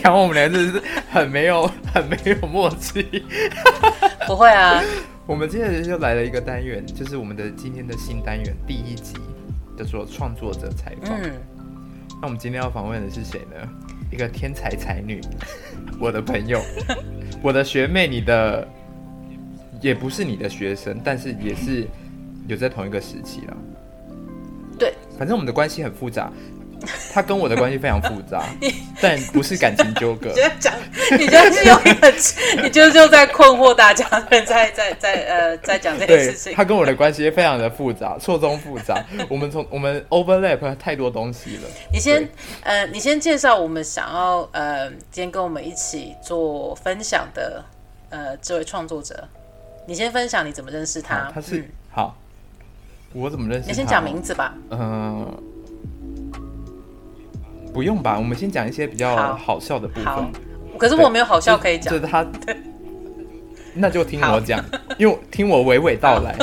一直强化我们俩，真的是很没有、很没有默契。不会啊，我们接着就来了一个单元，就是我们的今天的新单元第一集，叫做创作者采访。嗯，那我们今天要访问的是谁呢？一个天才才女，我的朋友，我的学妹，你的也不是你的学生，但是也是有在同一个时期了。对，反正我们的关系很复杂，他跟我的关系非常复杂，但不是感情纠葛。你就讲，你就是有一个，你就就在困惑大家，在在在在呃，在讲这件事情。他跟我的关系非常的复杂，错综复杂。我们从我们 overlap 太多东西了。你先呃，你先介绍我们想要呃，今天跟我们一起做分享的呃这位创作者。你先分享你怎么认识他？他是、嗯、好。我怎么认识他？你先讲名字吧。嗯、呃，不用吧。我们先讲一些比较好笑的部分。可是我没有好笑可以讲。就是他，那就听我讲，因为听我娓娓道来。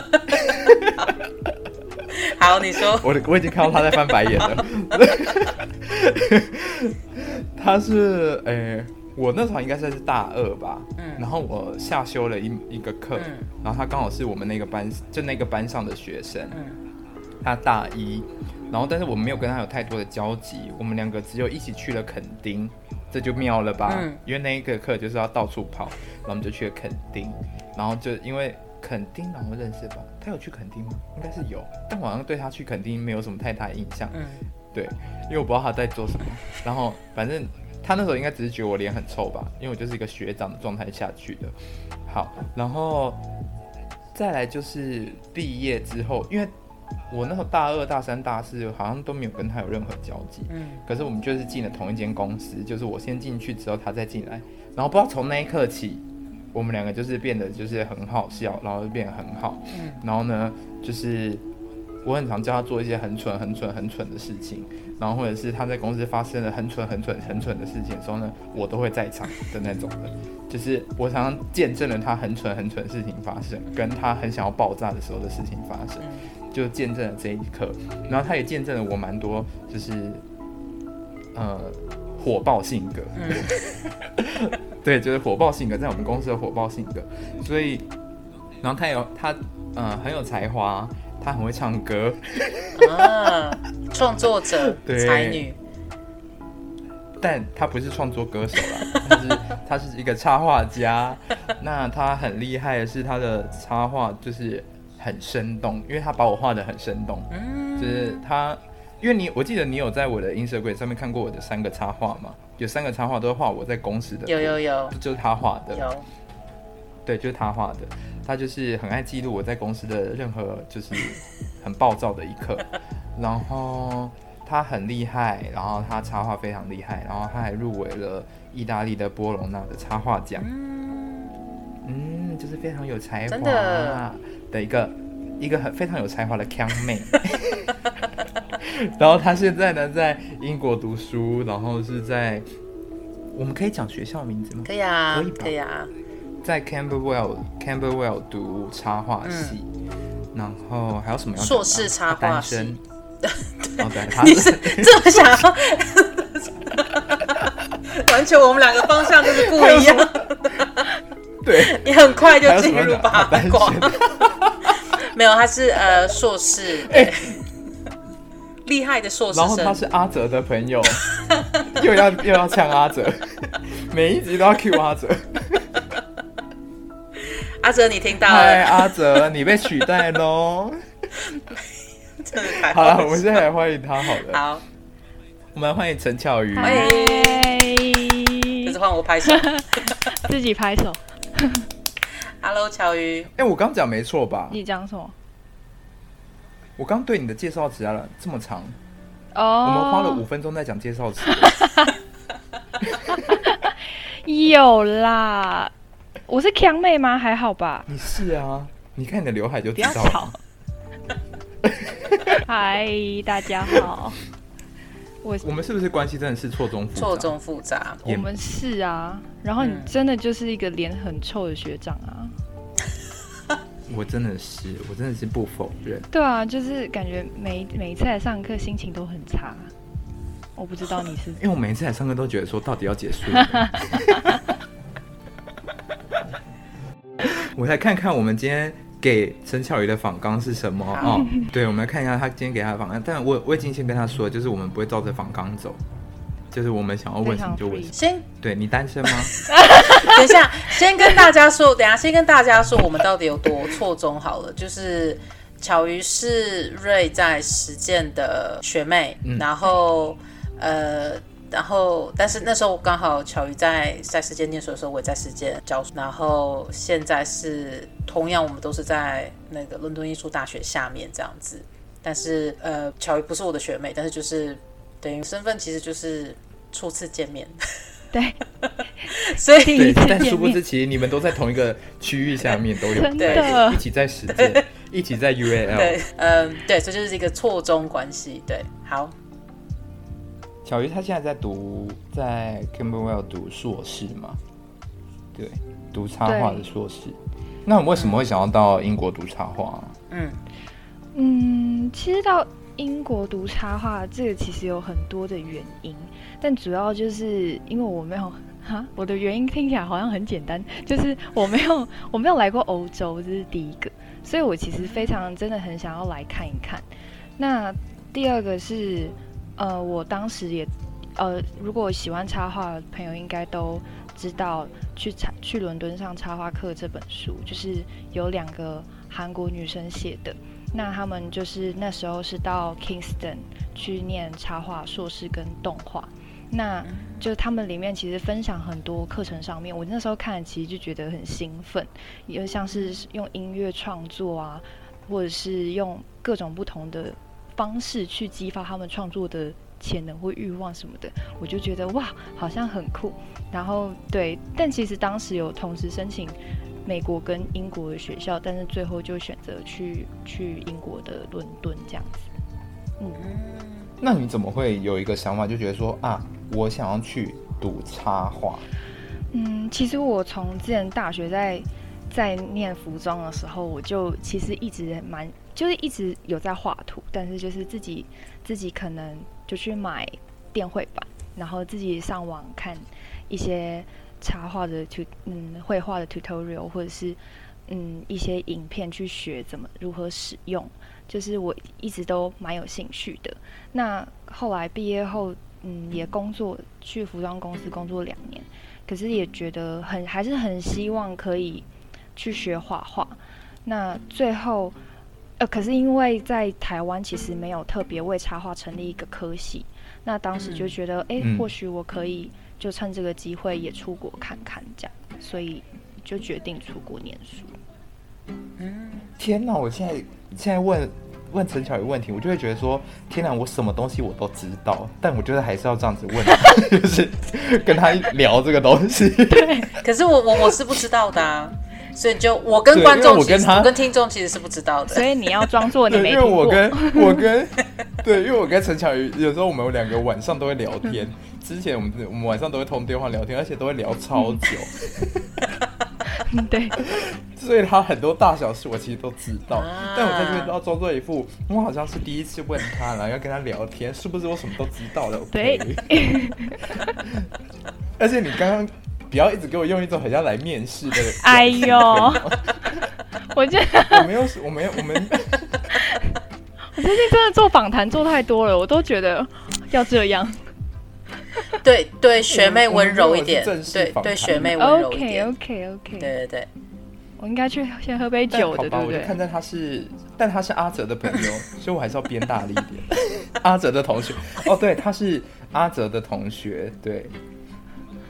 好，好，你说。我我已经看到他在翻白眼了。他是诶。欸我那时候应该算是大二吧，嗯，然后我下修了一一个课，嗯，然后他刚好是我们那个班，就那个班上的学生，嗯，他大一，然后但是我没有跟他有太多的交集，我们两个只有一起去了垦丁，这就妙了吧？嗯，因为那一个课就是要到处跑，然后我们就去了垦丁，然后就因为垦丁然后认识吧？他有去垦丁吗？应该是有，但我好像对他去垦丁没有什么太大的印象，嗯，对，因为我不知道他在做什么，然后反正。他那时候应该只是觉得我脸很臭吧，因为我就是一个学长的状态下去的。好，然后再来就是毕业之后，因为我那时候大二、大三、大四好像都没有跟他有任何交集。嗯。可是我们就是进了同一间公司，就是我先进去之后他再进来，然后不知道从那一刻起，我们两个就是变得就是很好笑，然后就变得很好。嗯。然后呢，就是。我很常叫他做一些很蠢、很蠢、很蠢的事情，然后或者是他在公司发生了很蠢、很蠢、很蠢的事情的时候呢，我都会在场的那种的，就是我常常见证了他很蠢、很蠢的事情发生，跟他很想要爆炸的时候的事情发生，就见证了这一刻。然后他也见证了我蛮多，就是呃火爆性格，对，就是火爆性格，在我们公司的火爆性格。所以，然后他有他呃很有才华。他很会唱歌，啊，创作者 才女，但他不是创作歌手啦，他是他是一个插画家。那他很厉害的是他的插画就是很生动，因为他把我画的很生动，嗯，就是他，因为你我记得你有在我的 Instagram 上面看过我的三个插画嘛，有三个插画都是画我在公司的，有有有，就是他画的，有，对，就是他画的。他就是很爱记录我在公司的任何就是很暴躁的一刻，然后他很厉害，然后他插画非常厉害，然后他还入围了意大利的波隆纳的插画奖，嗯，就是非常有才华的一个一个很非常有才华的腔妹，然后他现在呢在英国读书，然后是在我们可以讲学校名字吗？可以啊，可以可以啊。在 Camberwell Camberwell 读插画系，嗯，然后还有什么要硕士插画系？哦，对，他你是这么想要？完全我们两个方向就是不一样。对，你很快就进入八卦。没有，他是呃硕士，欸，厉害的硕士。然后他是阿哲的朋友，又要又要呛阿哲，每一集都要 Q 阿哲。阿哲，你听到了？嗨，阿哲，你被取代喽！好了，我们现在来欢迎他，好了。好，我们来欢迎陈巧瑜。欢迎，这是换我拍手，自己拍手。Hello，乔鱼。哎、欸，我刚讲没错吧？你讲什么？我刚对你的介绍词啊这么长哦，oh. 我们花了五分钟在讲介绍词。有啦。我是强妹吗？还好吧。你是啊，你看你的刘海就知道了。嗨，大家好。我我们是不是关系真的是错综复杂？错综复杂。我们是啊，然后你真的就是一个脸很臭的学长啊。我真的是，我真的是不否认。对啊，就是感觉每每一次来上课心情都很差。我不知道你是，因为我每一次来上课都觉得说，到底要结束了。我来看看我们今天给陈巧瑜的访纲是什么哦。对，我们来看一下他今天给他的访纲。但我我已经先跟他说，就是我们不会照着访纲走，就是我们想要问什么就问什么。先，对你单身吗？等一下，先跟大家说，等下先跟大家说，我们到底有多错综好了。就是巧瑜是瑞在实践的学妹，嗯、然后呃。然后，但是那时候刚好巧瑜在在实践念书的时候，我也在实践教书。然后现在是同样，我们都是在那个伦敦艺术大学下面这样子。但是呃，巧瑜不是我的学妹，但是就是等于身份其实就是初次见面。对，所以但殊不知其实你们都在同一个区域下面都有 对一起在实践，一起在 UAL。对，嗯，对，这就是一个错综关系。对，好。巧瑜他现在在读在 Camberwell 读硕士嘛？对，读插画的硕士。那你为什么会想要到英国读插画？嗯嗯，其实到英国读插画，这个其实有很多的原因，但主要就是因为我没有 哈，我的原因听起来好像很简单，就是我没有 我没有来过欧洲，这是第一个，所以我其实非常真的很想要来看一看。那第二个是。呃，我当时也，呃，如果喜欢插画的朋友应该都知道，去插去伦敦上插画课这本书，就是有两个韩国女生写的。那他们就是那时候是到 Kingston 去念插画硕士跟动画，那就他们里面其实分享很多课程上面，我那时候看其实就觉得很兴奋，也像是用音乐创作啊，或者是用各种不同的。方式去激发他们创作的潜能或欲望什么的，我就觉得哇，好像很酷。然后对，但其实当时有同时申请美国跟英国的学校，但是最后就选择去去英国的伦敦这样子。嗯，那你怎么会有一个想法，就觉得说啊，我想要去读插画？嗯，其实我从之前大学在在念服装的时候，我就其实一直蛮。就是一直有在画图，但是就是自己自己可能就去买电绘板，然后自己上网看一些插画的图，嗯，绘画的 tutorial 或者是嗯一些影片去学怎么如何使用，就是我一直都蛮有兴趣的。那后来毕业后，嗯，也工作去服装公司工作两年，可是也觉得很还是很希望可以去学画画。那最后。呃，可是因为在台湾其实没有特别为插画成立一个科系，那当时就觉得，哎、嗯，或许我可以就趁这个机会也出国看看，这样，所以就决定出国念书。嗯，天哪！我现在现在问问陈巧瑜问题，我就会觉得说，天哪，我什么东西我都知道，但我觉得还是要这样子问，就是跟他聊这个东西。对，可是我我我是不知道的啊。所以就我跟观众，我跟他，我跟听众其实是不知道的。所以你要装作你没听过。因为 我跟我跟对，因为我跟陈巧瑜有时候我们两个晚上都会聊天。之前我们我们晚上都会通电话聊天，而且都会聊超久。对。所以他很多大小事我其实都知道，但我在这边都要装作一副我好像是第一次问他，然后要跟他聊天，是不是我什么都知道了？对。而且你刚刚。不要一直给我用一种很像来面试的。哎呦，我觉得我没有，我没有，我们。我最近真的做访谈做太多了，我都觉得要这样。对对，学妹温柔一点。对对，学妹温柔一点。OK OK OK。对对对，我应该去先喝杯酒的，对不对？看在他是，但他是阿泽的朋友，所以我还是要编大力一点。阿泽的同学，哦，对，他是阿泽的同学，对。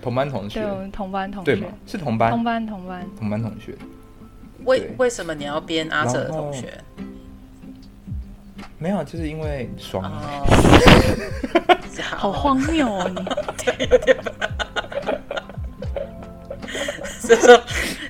同班同学，对，我们同班同学，对吗？是同班，同班同班同班同学。为为什么你要编阿哲的同学？没有，就是因为爽。好荒谬哦！你。就是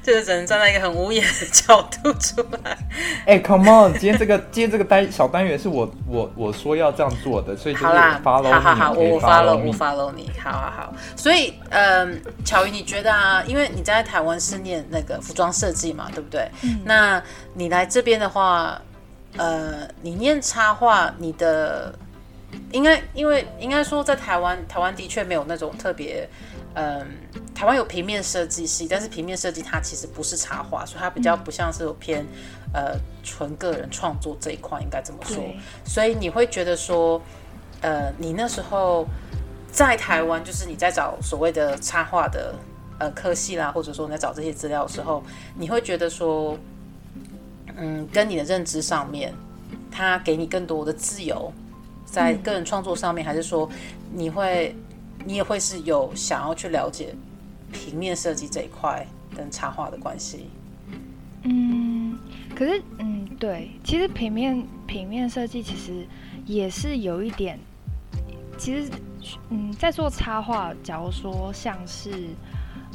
就是只能站在一个很无言的角度出来。哎、欸、，Come on！今天这个今天这个单小单元是我我我说要这样做的，所以就是 follow 你。好好好，我 follow 我 follow 你。好好好。所以，嗯，巧瑜，你觉得啊？因为你在台湾是念那个服装设计嘛，对不对？嗯。那你来这边的话，呃，你念插画，你的应该因为应该说在台湾，台湾的确没有那种特别。嗯，台湾有平面设计系，但是平面设计它其实不是插画，所以它比较不像是有偏呃纯个人创作这一块，应该这么说。所以你会觉得说，呃，你那时候在台湾，就是你在找所谓的插画的呃科系啦，或者说你在找这些资料的时候，你会觉得说，嗯，跟你的认知上面，它给你更多的自由，在个人创作上面，还是说你会？你也会是有想要去了解平面设计这一块跟插画的关系。嗯，可是，嗯，对，其实平面平面设计其实也是有一点，其实，嗯，在做插画，假如说像是，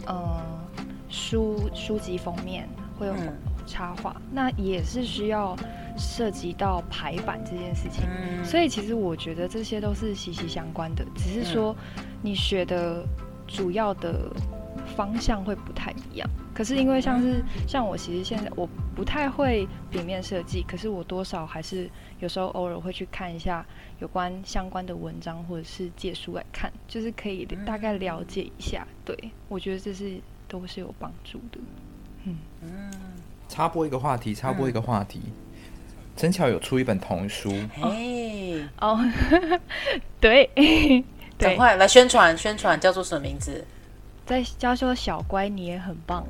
呃，书书籍封面会有插画，嗯，那也是需要。涉及到排版这件事情，嗯，所以其实我觉得这些都是息息相关的，只是说你学的主要的方向会不太一样。可是因为像是像我，其实现在我不太会平面设计，可是我多少还是有时候偶尔会去看一下有关相关的文章或者是借书来看，就是可以大概了解一下。对，我觉得这是都是有帮助的。嗯嗯，插播一个话题，插播一个话题。陈巧有出一本童书，哎哦，对，赶快来宣传宣传，叫做什么名字？在叫说小乖，你也很棒，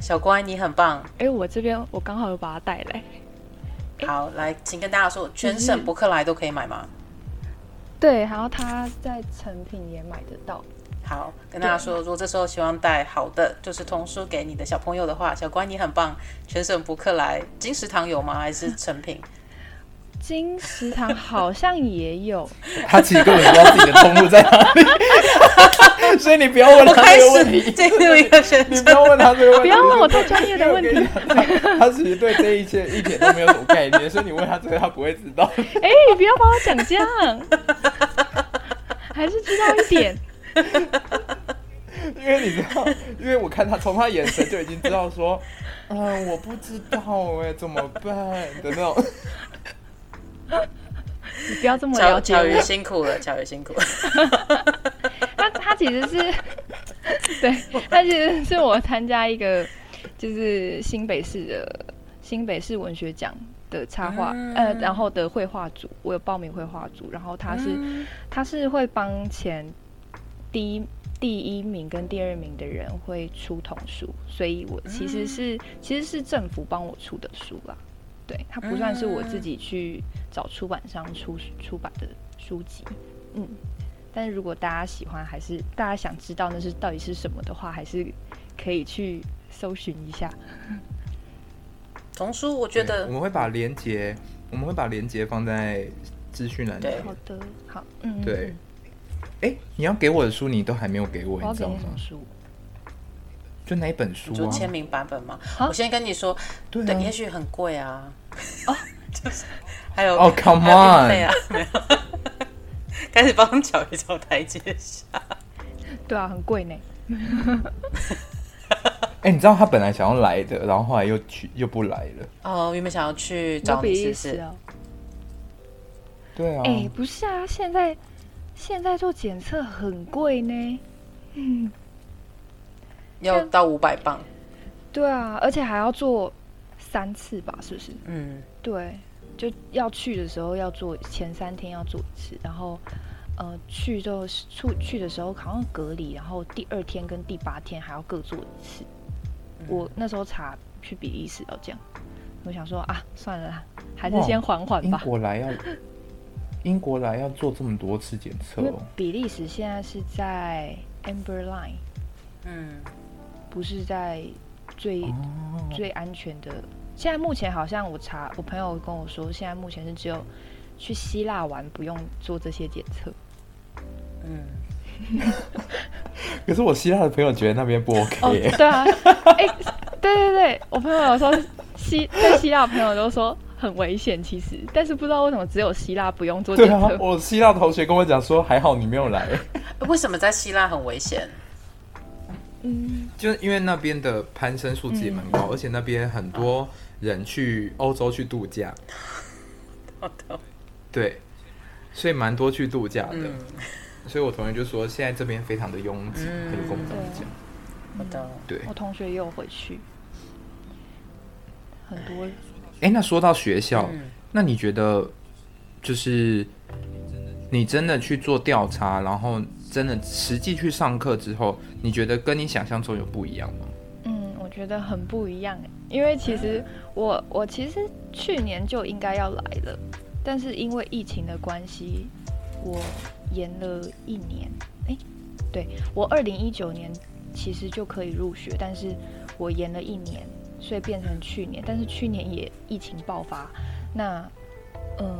小乖你很棒。哎，我这边我刚好有把它带来。好，来，请跟大家说，全省博客来都可以买吗？对，然后他在成品也买得到。好，跟大家说，如果这时候希望带好的就是童书给你的小朋友的话，小乖你很棒。全省博客来，金石堂有吗？还是成品？金石堂好像也有。他其实根本不知道自己的通路在哪里，所以你不要问他这个问题。进入一个选你不要问他这个问题，不要问我太专业的问题。他，他其实对这一切一点都没有什么概念，所以你问他这个，他不会知道。哎、欸，你不要把我讲这样，还是知道一点。因为你知道，因为我看他从他眼神就已经知道说，嗯、呃，我不知道哎，怎么办的那种。你不要这么了解。巧瑜辛苦了，巧瑜辛苦了。他他其实是，对，他其实是我参加一个就是新北市的新北市文学奖的插画，嗯、呃，然后的绘画组，我有报名绘画组，然后他是、嗯、他是会帮前。第一第一名跟第二名的人会出童书，所以我其实是、嗯、其实是政府帮我出的书啦，对，它不算是我自己去找出版商出出版的书籍，嗯，但是如果大家喜欢，还是大家想知道那是到底是什么的话，还是可以去搜寻一下童书。我觉得我们会把连接，我们会把连接放在资讯栏里。对，好的，好，嗯，对。哎、欸，你要给我的书，你都还没有给我，你知道吗？书，就哪一本书啊？就签名版本吗？我先跟你说，对，也许很贵啊。哦，就是还有哦、oh,，Come on，对啊，没有，开始帮巧瑜找台阶下。对啊，很贵呢。哎、欸，你知道他本来想要来的，然后后来又去又不来了。哦，原本想要去找你试试。对啊。哎、欸，不是啊，现在。现在做检测很贵呢，嗯，要到五百磅。对啊，而且还要做三次吧，是不是？嗯，对，就要去的时候要做，前三天要做一次，然后呃去就出去的时候好像隔离，然后第二天跟第八天还要各做一次。嗯、我那时候查去比利时要这样，我想说啊，算了啦，还是先缓缓吧。我来要。英国来要做这么多次检测哦。比利时现在是在 Amber Line，嗯，不是在最、哦、最安全的。现在目前好像我查，我朋友跟我说，现在目前是只有去希腊玩不用做这些检测。嗯，可是我希腊的朋友觉得那边不 OK。哦、对啊，哎、欸，对对对，我朋友有说希在希腊朋友都说很危险，其实，但是不知道为什么只有希腊不用做检测。对啊，我希腊同学跟我讲说，还好你没有来。为什么在希腊很危险？嗯，就是因为那边的攀升数字也蛮高，嗯、而且那边很多人去欧洲去度假。对，所以蛮多去度假的。嗯、所以我同学就说，现在这边非常的拥挤，嗯、可以跟我们讲。好的，对，我同学也有回去，很多。哎，那说到学校，嗯、那你觉得，就是你真的去做调查，然后真的实际去上课之后，你觉得跟你想象中有不一样吗？嗯，我觉得很不一样，因为其实我我其实去年就应该要来了，但是因为疫情的关系，我延了一年。哎，对，我二零一九年。其实就可以入学，但是我延了一年，所以变成去年。但是去年也疫情爆发，那，嗯，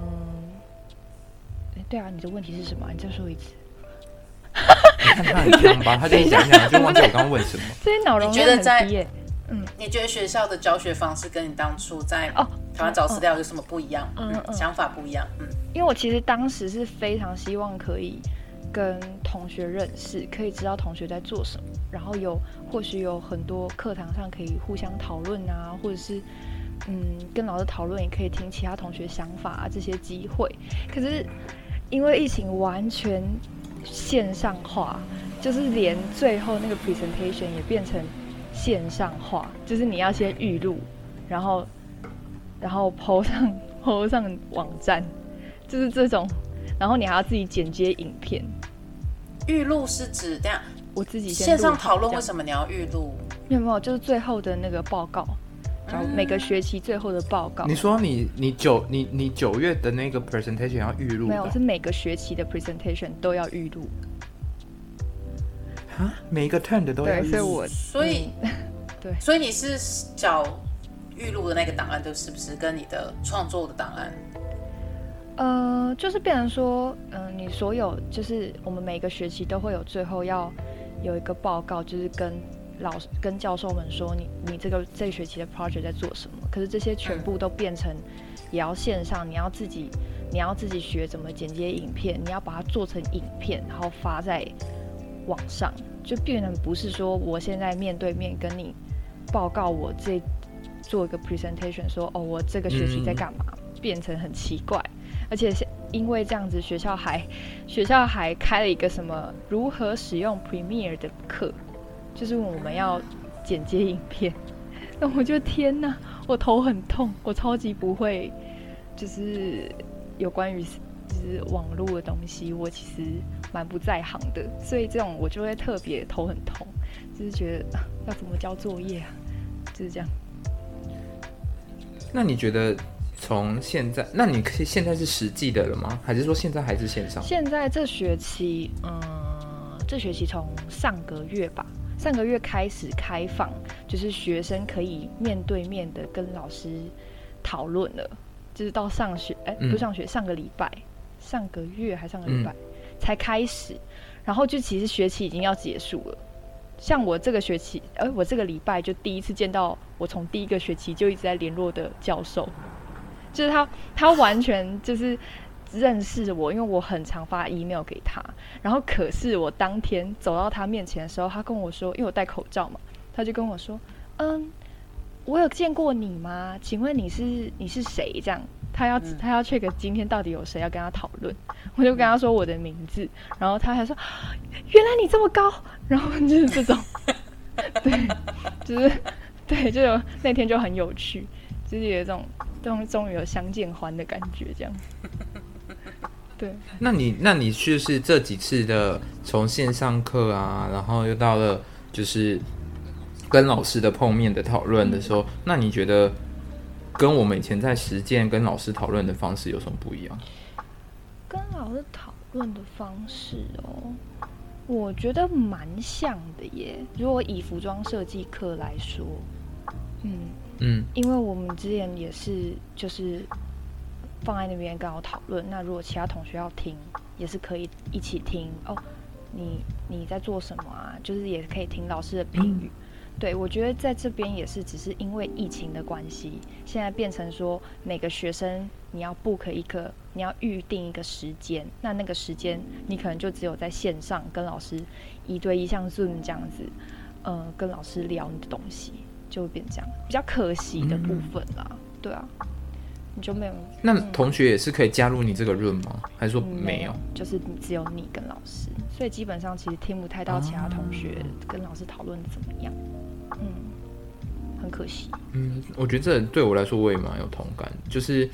对啊，你的问题是什么？你再说一次。你看他很僵吧，他就讲讲，就忘记我刚刚问什么。所以脑容量很低。嗯，你觉得学校的教学方式跟你当初在哦台湾找资料有什么不一样？嗯嗯，想法不一样。嗯，因为我其实当时是非常希望可以。跟同学认识，可以知道同学在做什么，然后有或许有很多课堂上可以互相讨论啊，或者是嗯跟老师讨论，也可以听其他同学想法啊这些机会。可是因为疫情完全线上化，就是连最后那个 presentation 也变成线上化，就是你要先预录，然后然后 po 上 po 上网站，就是这种。然后你还要自己剪接影片，预录是指这样？我自己线上讨论，为什么你要预录？没有没有，就是最后的那个报告，然后每个学期最后的报告。你说你你九你你九月的那个 presentation 要预录？没有，是每个学期的 presentation 都要预录。啊，每一个 turn 的都要预录。对，所以我所以、嗯、对，所以你是找预录的那个档案，就是不是跟你的创作的档案？呃，就是变成说，嗯、呃，你所有就是我们每个学期都会有最后要有一个报告，就是跟老师跟教授们说你你这个这学期的 project 在做什么。可是这些全部都变成也要线上，你要自己你要自己学怎么剪接影片，你要把它做成影片，然后发在网上，就变成不是说我现在面对面跟你报告我这做一个 presentation，说哦我这个学期在干嘛，嗯、变成很奇怪。而且是因为这样子，学校还 学校还开了一个什么如何使用 Premiere 的课，就是我们要剪接影片。那我就天哪，我头很痛，我超级不会，就是有关于就是网络的东西，我其实蛮不在行的。所以这种我就会特别头很痛，就是觉得要怎么交作业啊，就是这样。那你觉得？从现在，那你可以现在是实际的了吗？还是说现在还是线上？现在这学期，嗯，这学期从上个月吧，上个月开始开放，就是学生可以面对面的跟老师讨论了，就是到上学，哎、欸，不上学，上个礼拜，上个月还上个礼拜、嗯、才开始，然后就其实学期已经要结束了。像我这个学期，哎、欸，我这个礼拜就第一次见到我从第一个学期就一直在联络的教授。就是他，他完全就是认识我，因为我很常发 email 给他。然后，可是我当天走到他面前的时候，他跟我说，因为我戴口罩嘛，他就跟我说：“嗯，我有见过你吗？请问你是你是谁？”这样，他要他要 check 今天到底有谁要跟他讨论。我就跟他说我的名字，然后他还说：“原来你这么高。”然后就是这种，对，就是对，就有那天就很有趣，就是有一种。终终于有相见欢的感觉，这样。对，那你那你就是这几次的从线上课啊，然后又到了就是跟老师的碰面的讨论的时候，嗯、那你觉得跟我们以前在实践跟老师讨论的方式有什么不一样？跟老师讨论的方式哦，我觉得蛮像的耶。如果以服装设计课来说，嗯。嗯，因为我们之前也是就是放在那边跟我讨论，那如果其他同学要听，也是可以一起听哦。你你在做什么啊？就是也可以听老师的评语。对，我觉得在这边也是，只是因为疫情的关系，现在变成说每个学生你要 book 一个，你要预定一个时间，那那个时间你可能就只有在线上跟老师一对一，像 Zoom 这样子，呃，跟老师聊你的东西，就会变这样，比较可惜的部分啦。嗯、对啊，你就没有？那同学也是可以加入你这个 room 吗？还是说没有？就是只有你跟老师，所以基本上其实听不太到其他同学跟老师讨论怎么样。嗯，很可惜。嗯，我觉得这对我来说我也蛮有同感，就是。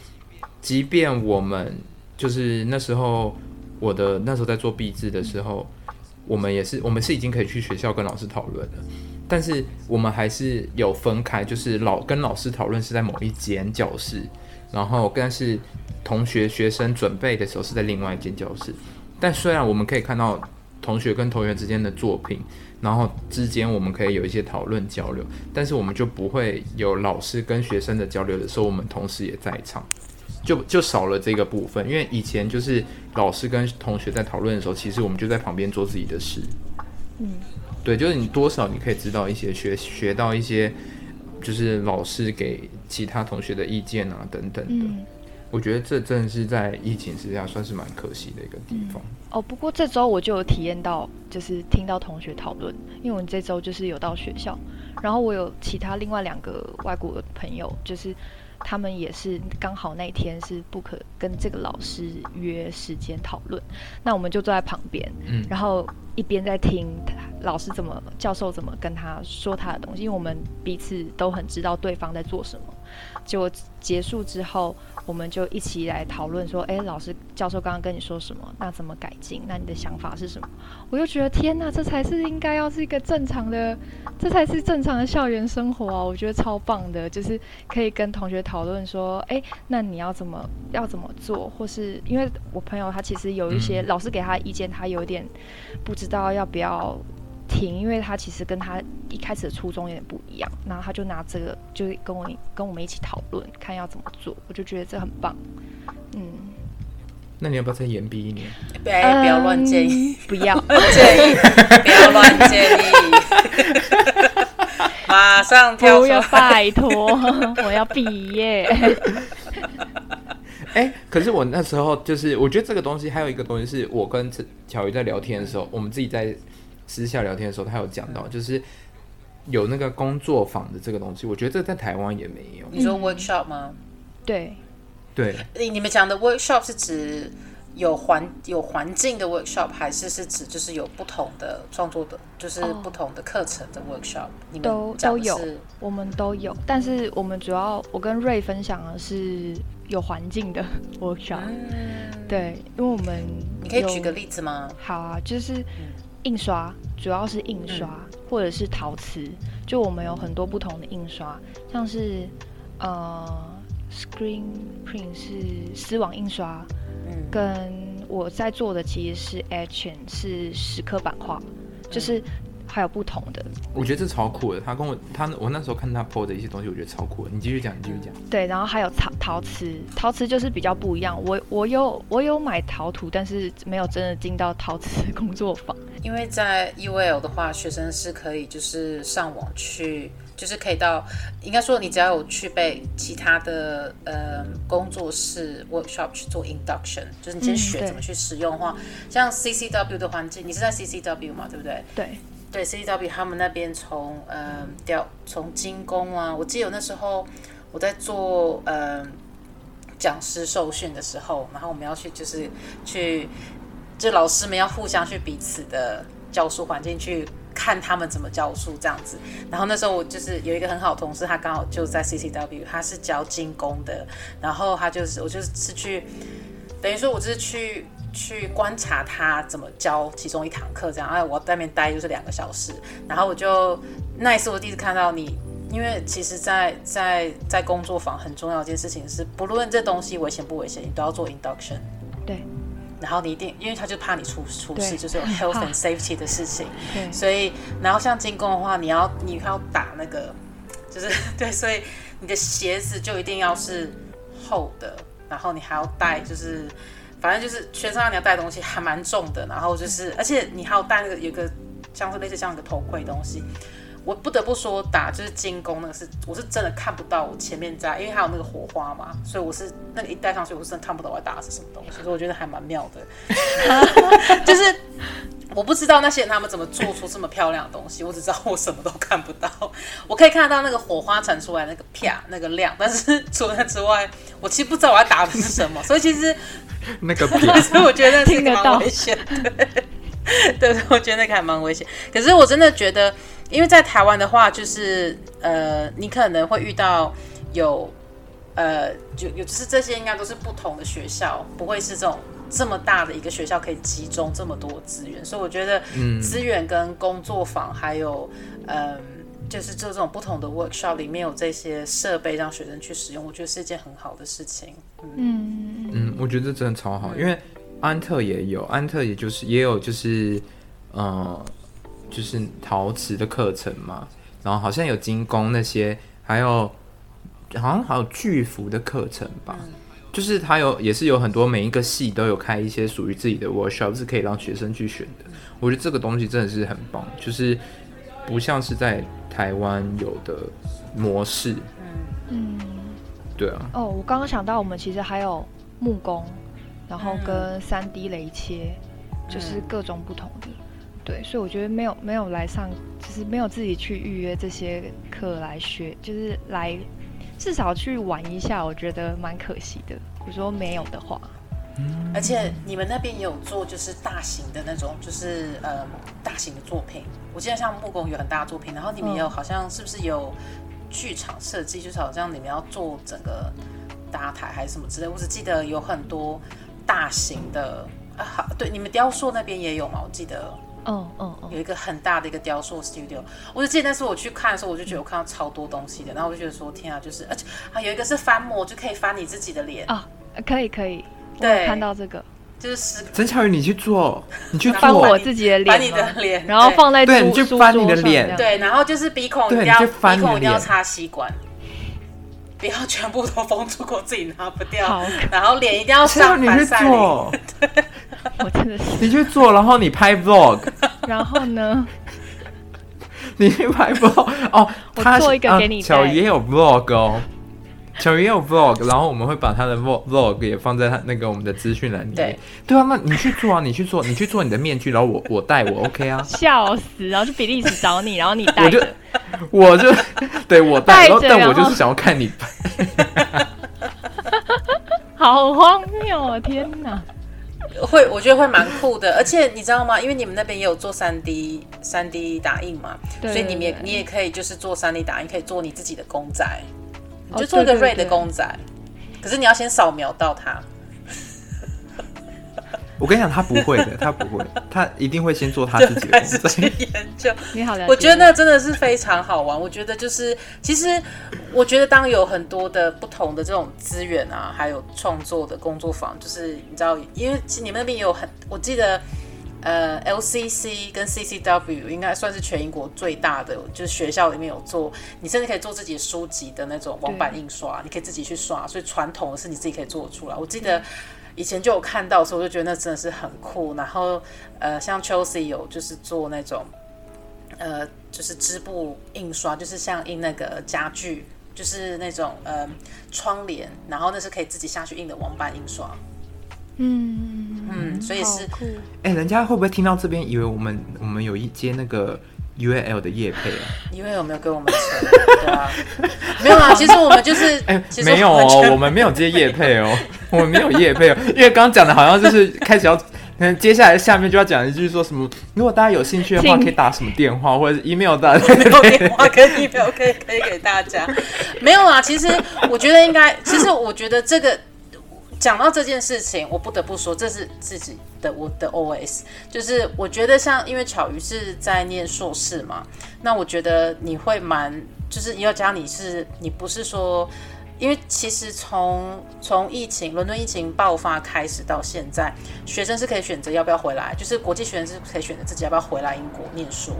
即便我们就是那时候，我的那时候在做毕制的时候，我们也是，我们是已经可以去学校跟老师讨论的，但是我们还是有分开，就是老跟老师讨论是在某一间教室，然后但是同学学生准备的时候是在另外一间教室。但虽然我们可以看到同学跟同学之间的作品，然后之间我们可以有一些讨论交流，但是我们就不会有老师跟学生的交流的时候，我们同时也在场。就就少了这个部分，因为以前就是老师跟同学在讨论的时候，其实我们就在旁边做自己的事。嗯，对，就是你多少你可以知道一些学学到一些，就是老师给其他同学的意见啊等等的。嗯，我觉得这真的是在疫情之下算是蛮可惜的一个地方。嗯。哦，不过这周我就有体验到，就是听到同学讨论，因为我们这周就是有到学校，然后我有其他另外两个外国的朋友，就是。他们也是刚好那天是不可跟这个老师约时间讨论，那我们就坐在旁边，嗯，然后一边在听老师怎么教授怎么跟他说他的东西，因为我们彼此都很知道对方在做什么。结果结束之后，我们就一起来讨论说：“哎，老师教授刚刚跟你说什么？那怎么改进？那你的想法是什么？”我就觉得天哪，这才是应该要是一个正常的，这才是正常的校园生活啊！我觉得超棒的，就是可以跟同学讨论说：“哎，那你要怎么要怎么做？”或是因为我朋友他其实有一些老师给他的意见，他有点不知道要不要。停，因为他其实跟他一开始的初衷有点不一样，然后他就拿这个，就是跟我跟我们一起讨论，看要怎么做。我就觉得这很棒，嗯。那你要不要再延毕一年？不要，不要乱建议，不要建议，不要乱建议，马上跳出来，拜托，我要毕业。哎、欸，可是我那时候就是，我觉得这个东西还有一个东西，是我跟巧瑜在聊天的时候，我们自己在。私下聊天的时候，他有讲到，就是有那个工作坊的这个东西。我觉得这在台湾也没有。你说 workshop 吗？对，对。你你们讲的 workshop 是指有环有环境的 workshop，还是是指就是有不同的创作的，就是不同的课程的 workshop？、哦、你们都都有，我们都有。但是我们主要，我跟瑞分享的是有环境的 workshop。嗯、对，因为我们你可以举个例子吗？好啊，就是。嗯印刷主要是印刷，嗯、或者是陶瓷，就我们有很多不同的印刷，像是呃，screen print 是丝网印刷，嗯，跟我在做的其实是 etching 是石刻版画，就是。嗯还有不同的，我觉得这超酷的。他跟我，他我那时候看他 po 的一些东西，我觉得超酷的。你继续讲，你继续讲。对，然后还有陶陶瓷，陶瓷就是比较不一样。我我有我有买陶土，但是没有真的进到陶瓷工作坊。因为在 UL 的话，学生是可以就是上网去，就是可以到，应该说你只要有去被其他的呃工作室 workshop 去做 induction，就是你先学怎么去使用的话，嗯、像 CCW 的环境，你是在 CCW 嘛，对不对？对。对，CCW 他们那边从呃调从金工啊，我记得那时候我在做呃讲师受训的时候，然后我们要去就是去，就老师们要互相去彼此的教书环境去看他们怎么教书这样子。然后那时候我就是有一个很好的同事，他刚好就在 CCW，他是教金工的，然后他就是我就是去等于说我就是去。去观察他怎么教其中一堂课，这样，哎，我在那边待就是两个小时，然后我就那一次我第一次看到你，因为其实在，在在在工作坊很重要的一件事情是，不论这东西危险不危险，你都要做 induction。对。然后你一定，因为他就怕你出出事，就是有 health and safety 的事情。对。所以，然后像进攻的话，你要你要打那个，就是对，所以你的鞋子就一定要是厚的，然后你还要带就是。反正就是全身上你要带东西还蛮重的，然后就是，而且你还要带那个有个像是类似像一个头盔东西。我不得不说打就是精工那个是，我是真的看不到我前面在，因为还有那个火花嘛，所以我是那个一戴上去，我是真的看不到我在打的是什么东西，所以我觉得还蛮妙的，就是我不知道那些人他们怎么做出这么漂亮的东西，我只知道我什么都看不到，我可以看得到那个火花传出来那个啪那个亮，但是 除了之外，我其实不知道我要打的是什么，所以其实 那个，所以我觉得听得蛮危险的，对，我觉得那个还蛮危险，可是我真的觉得。因为在台湾的话，就是呃，你可能会遇到有呃，就有就是这些应该都是不同的学校，不会是这种这么大的一个学校可以集中这么多资源，所以我觉得资源跟工作坊还有嗯、呃，就是做这种不同的 workshop 里面有这些设备让学生去使用，我觉得是一件很好的事情。嗯嗯，我觉得真的超好，因为安特也有，安特也就是也有就是呃。就是陶瓷的课程嘛，然后好像有精工那些，还有好像还有巨幅的课程吧。嗯、就是它有也是有很多每一个系都有开一些属于自己的 workshop，是可以让学生去选的。我觉得这个东西真的是很棒，就是不像是在台湾有的模式。嗯，对啊。哦，我刚刚想到，我们其实还有木工，然后跟三 D 雷切，嗯、就是各种不同的。对，所以我觉得没有没有来上，就是没有自己去预约这些课来学，就是来至少去玩一下，我觉得蛮可惜的。比如说没有的话，而且你们那边也有做，就是大型的那种，就是呃大型的作品。我记得像木工有很大的作品，然后你们也有好像是不是有剧场设计，就是好像你们要做整个搭台还是什么之类。我只记得有很多大型的啊，好，对，你们雕塑那边也有吗？我记得。嗯嗯嗯，有一个很大的一个雕塑 studio，我就记得那时候我去看的时候，我就觉得我看到超多东西的，然后我就觉得说天啊，就是而且啊有一个是翻模，就可以翻你自己的脸。啊，可以可以，对，看到这个。就是曾巧云，你去做，你去翻我自己的脸，把你的脸，然后放在对，你去翻你的脸，对，然后就是鼻孔一定要鼻孔一定要插吸管，不要全部都封住过，自己拿不掉，然后脸一定要上翻赛脸，对。我真的是，你去做，然后你拍 vlog，然后呢？你去拍 vlog 哦，我做一个给你。小鱼也有 vlog 哦，小鱼也有 vlog，然后我们会把他的 vlog 也放在他那个我们的资讯栏里面。对，对啊，那你去做啊，你去做，你去做你的面具，然后我我戴我 OK 啊。笑死，然后去比利时找你，然后你戴。我就我就对我戴，然后但我就是想要看你拍。好荒谬啊！天哪！会，我觉得会蛮酷的，而且你知道吗？因为你们那边也有做三 D 三 D 打印嘛，所以你们也你也可以就是做三 D 打印，可以做你自己的公仔，你就做一个瑞的公仔，哦、对对对，可是你要先扫描到它。我跟你讲，他不会的，他不会，他一定会先做他自己的开始去研究。你好，我觉得那真的是非常好玩。我觉得就是，其实我觉得当有很多的不同的这种资源啊，还有创作的工作坊，就是你知道，因为其实你们那边也有很，我记得呃，LCC 跟 CCW 应该算是全英国最大的，就是学校里面有做，你甚至可以做自己书籍的那种网版印刷，你可以自己去刷，所以传统的是你自己可以做出来。我记得。以前就有看到，所以我就觉得那真的是很酷。然后，呃，像 Chelsea 有就是做那种，呃，就是织布印刷，就是像印那个家具，就是那种呃窗帘，然后那是可以自己下去印的网版印刷。嗯嗯，所以是酷。哎、欸，人家会不会听到这边以为我们我们有一间那个？UAL 的业配啊，UAL 有没有给我们钱？对啊，没有啊。其实我们就是，哎、欸，没有哦，我们没有接业配哦，我们没有业配哦。因为刚刚讲的好像就是开始要，可能接下来下面就要讲一句说什么，如果大家有兴趣的话，可以打什么电话或者是 email 大家。没有电话跟 email 可以可以给大家。没有啊，其实我觉得应该，其实我觉得这个。讲到这件事情，我不得不说，这是自己的我的 OS，就是我觉得像，因为巧瑜是在念硕士嘛，那我觉得你会蛮，就是要讲你是，你不是说，因为其实从从疫情，伦敦疫情爆发开始到现在，学生是可以选择要不要回来，就是国际学生是可以选择自己要不要回来英国念书。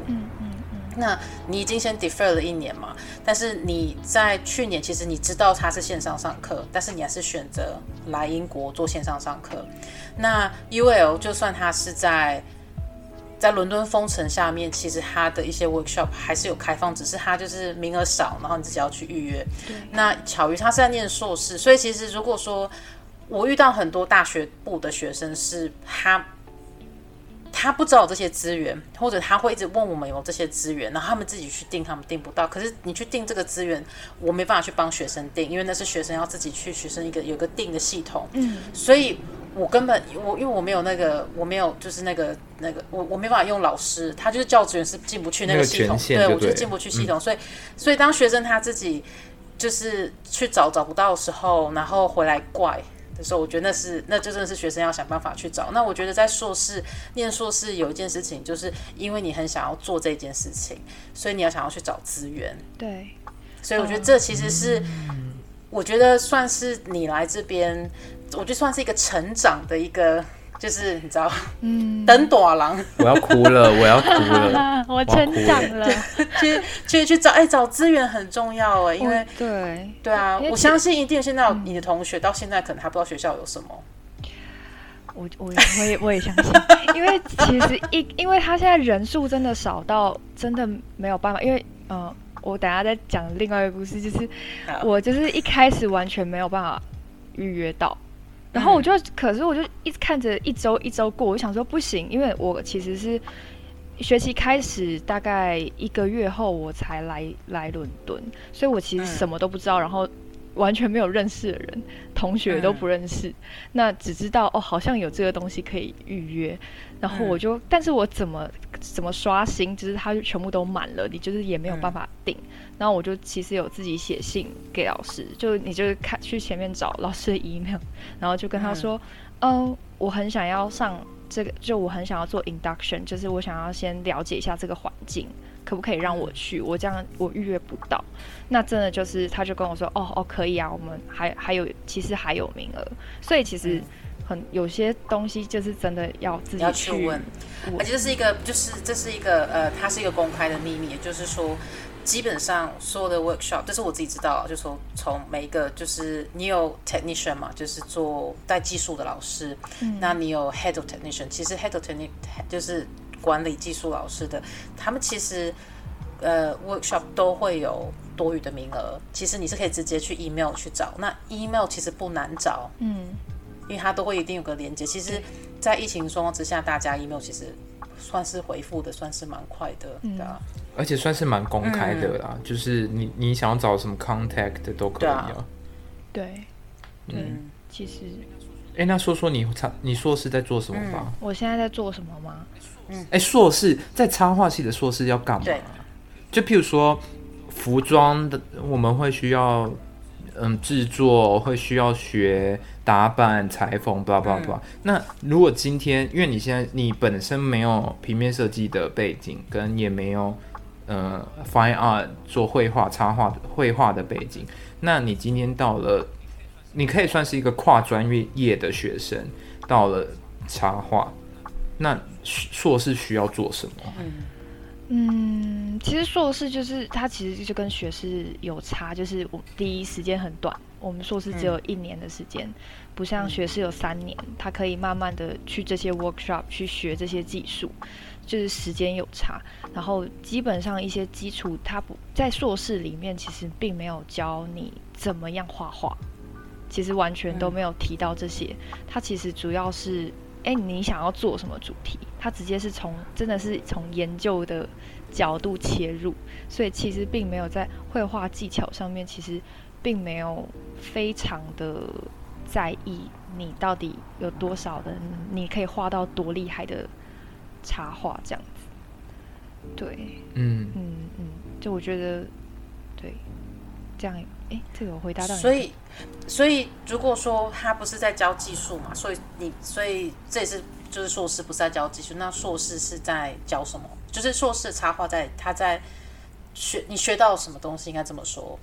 那你已经先 defer 了一年嘛？但是你在去年其实你知道他是线上上课，但是你还是选择来英国做线上上课。那 UL 就算他是在在伦敦封城下面，其实他的一些 workshop 还是有开放，只是他就是名额少，然后你自己要去预约。对那巧于他是在念硕士，所以其实如果说我遇到很多大学部的学生，是他他不知道这些资源，或者他会一直问我们有没有这些资源，然后他们自己去定，他们定不到。可是你去定这个资源，我没办法去帮学生定，因为那是学生要自己去学生一个有个定的系统。嗯，所以。我根本我因为我没有那个我没有就是那个那个我我没办法用老师，他就是教职员是进不去那个系统，对，对我就进不去系统，嗯、所以所以当学生他自己就是去找找不到的时候，然后回来怪的时候，我觉得那是那就真的是学生要想办法去找。那我觉得在硕士念硕士有一件事情，就是因为你很想要做这件事情，所以你要想要去找资源。对，所以我觉得这其实是、嗯、我觉得算是你来这边。我觉得算是一个成长的一个，就是你知道，嗯，等短郎，我要哭了，我要哭了，我成长了，去去去找，哎，找资源很重要哎，因为对。对啊，我相信一定现在你的同学到现在可能还不知道学校有什么，我我我也我也相信，因为其实一因为他现在人数真的少到真的没有办法，因为嗯，我等下再讲另外一个故事，就是我就是一开始完全没有办法预约到。然后我就，可是我就一直看着一周一周过，我想说不行，因为我其实是学期开始大概一个月后我才来来伦敦，所以我其实什么都不知道，然后完全没有认识的人，同学都不认识，那只知道哦，好像有这个东西可以预约，然后我就，但是我怎么怎么刷新，就是它就全部都满了，你就是也没有办法订。然后我就其实有自己写信给老师，就你就是看去前面找老师的 email，然后就跟他说，嗯、呃，我很想要上这个，就我很想要做 induction，就是我想要先了解一下这个环境，可不可以让我去？我这样我预约不到，那真的就是他就跟我说，哦哦可以啊，我们还还有其实还有名额，所以其实很有些东西就是真的要自己去问，而且这是一个就是这是一个呃，它是一个公开的秘密，也就是说。基本上所有的 workshop，这是我自己知道，就从从每一个就是你有 technician 嘛，就是做带技术的老师，嗯、那你有 head of technician，其实 head of technician 就是管理技术老师的，他们其实呃 workshop 都会有多余的名额，其实你是可以直接去 email 去找，那 email 其实不难找，嗯，因为它都会一定有个连接，其实，在疫情状况之下，大家 email 其实算是回复的算是蛮快的，对啊。而且算是蛮公开的啦，嗯、就是你你想要找什么 contact 的都可以啊。对，嗯，其实，哎、欸，那说说你插你硕士在做什么吧？嗯、我现在在做什么吗？嗯，哎、欸，硕士在插画系的硕士要干嘛？就譬如说服装的，我们会需要嗯制作，会需要学打版、裁缝，blah blah blah。那如果今天，因为你现在你本身没有平面设计的背景，跟也没有。呃，fine art 做绘画、插画、绘画的背景，那你今天到了，你可以算是一个跨专业业的学生，到了插画，那硕士需要做什么？嗯，其实硕士就是它其实就跟学士有差，就是我第一时间很短，我们硕士只有一年的时间，嗯、不像学士有三年，它可以慢慢的去这些 workshop 去学这些技术。就是时间有差，然后基本上一些基础，他不在硕士里面其实并没有教你怎么样画画，其实完全都没有提到这些。他其实主要是，哎，你想要做什么主题？他直接是从真的是从研究的角度切入，所以其实并没有在绘画技巧上面，其实并没有非常的在意你到底有多少的，你可以画到多厉害的。插画这样子，对，嗯嗯嗯，就我觉得，对，这样，哎、欸，这个我回答到你。所以，所以如果说他不是在教技术嘛，所以你，所以这也是就是硕士不是在教技术，那硕士是在教什么？就是硕士插画在他在学，你学到什么东西？应该这么说。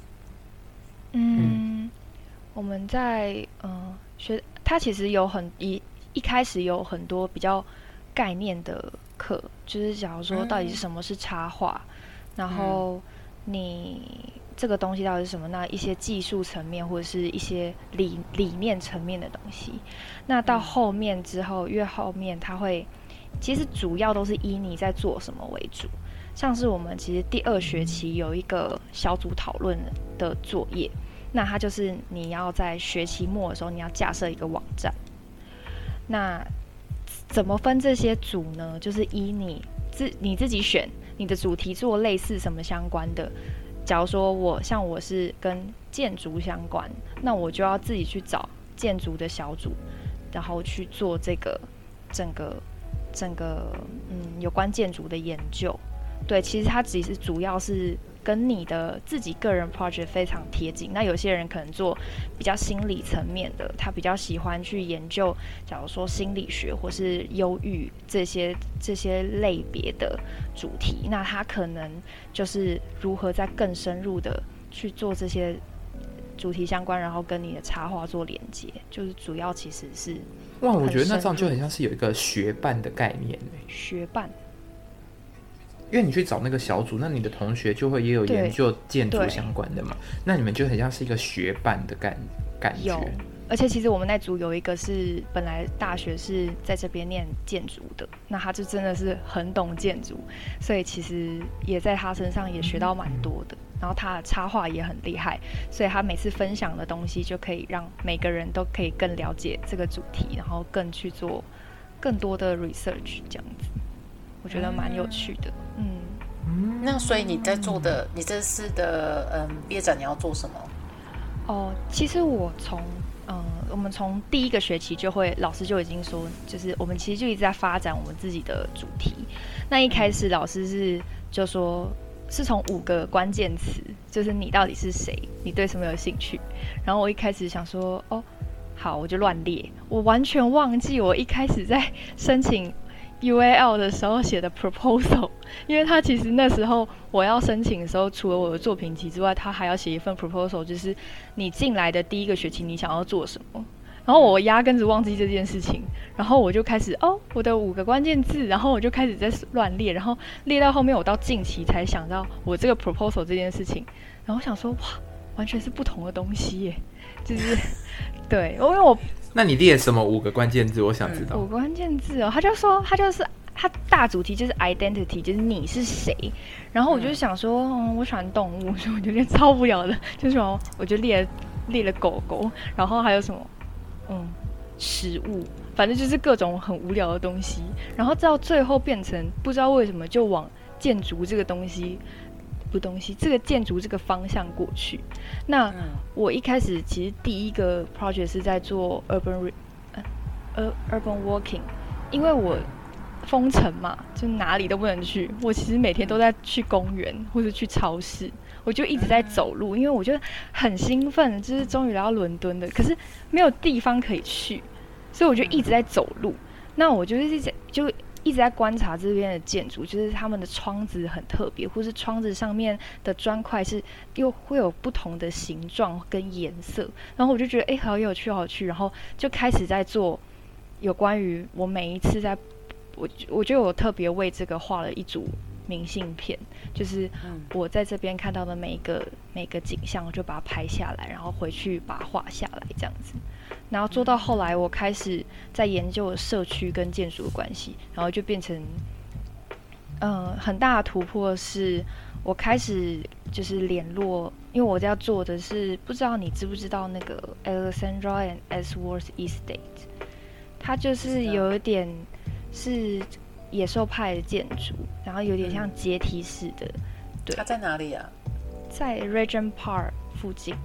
嗯，我们在嗯、呃、学，他其实有很一一开始有很多比较。概念的课就是，假如说到底是什么是插画，嗯、然后你这个东西到底是什么？那一些技术层面或者是一些理理念层面的东西。那到后面之后，越后面它会其实主要都是以你在做什么为主。像是我们其实第二学期有一个小组讨论的作业，那它就是你要在学期末的时候，你要架设一个网站。那怎么分这些组呢？就是以你自你自己选你的主题做类似什么相关的。假如说我像我是跟建筑相关，那我就要自己去找建筑的小组，然后去做这个整个整个嗯有关建筑的研究。对，其实它只是主要是跟你的自己个人 project 非常贴近。那有些人可能做比较心理层面的，他比较喜欢去研究，假如说心理学或是忧郁这些这些类别的主题，那他可能就是如何在更深入的去做这些主题相关，然后跟你的插画做连接，就是主要其实是哇，我觉得那这样就很像是有一个学伴的概念。学伴。因为你去找那个小组，那你的同学就会也有研究建筑相关的嘛，那你们就很像是一个学伴的感感觉。有，而且其实我们那组有一个是本来大学是在这边念建筑的，那他就真的是很懂建筑，所以其实也在他身上也学到蛮多的。然后他的插画也很厉害，所以他每次分享的东西就可以让每个人都可以更了解这个主题，然后更去做更多的 research 这样子。我觉得蛮有趣的，嗯，那所以你在做的，你这次的嗯毕业展你要做什么？哦，其实我从嗯，我们从第一个学期就会，老师就已经说，就是我们其实就一直在发展我们自己的主题。那一开始老师是就说，是从五个关键词，就是你到底是谁，你对什么有兴趣。然后我一开始想说，哦，好，我就乱列，我完全忘记我一开始在申请。UAL 的时候写的 proposal，因为他其实那时候我要申请的时候，除了我的作品集之外，他还要写一份 proposal，就是你进来的第一个学期你想要做什么。然后我压根子忘记这件事情，然后我就开始哦，我的五个关键字，然后我就开始在乱列，然后列到后面我到近期才想到我这个 proposal 这件事情，然后我想说哇，完全是不同的东西耶，就是 对，因为我。那你列什么五个关键字？我想知道。五个关键字哦，他就说他就是他大主题就是 identity，就是你是谁。然后我就想说，嗯，我喜欢动物，所以我就列超无聊的，就是我就列列了狗狗，然后还有什么，嗯，食物，反正就是各种很无聊的东西。然后到最后变成不知道为什么就往建筑这个东西。不东西，这个建筑这个方向过去。那我一开始其实第一个 project 是在做 urban，呃，urban walking，因为我封城嘛，就哪里都不能去。我其实每天都在去公园或者去超市，我就一直在走路，因为我觉得很兴奋，就是终于来到伦敦的，可是没有地方可以去，所以我就一直在走路。那我就是一直就。一直在观察这边的建筑，就是他们的窗子很特别，或是窗子上面的砖块是又会有不同的形状跟颜色，然后我就觉得诶，好有趣，好有趣，然后就开始在做有关于我每一次在，我我就有特别为这个画了一组明信片，就是我在这边看到的每一个每个景象，我就把它拍下来，然后回去把它画下来，这样子。然后做到后来，我开始在研究社区跟建筑的关系，然后就变成，嗯、呃，很大的突破是，我开始就是联络，因为我要做的是，不知道你知不知道那个 Alexandra and Ellsworth Estate，它就是有一点是野兽派的建筑，然后有点像阶梯式的。嗯、对，它在哪里啊？在 Regent Park 附近。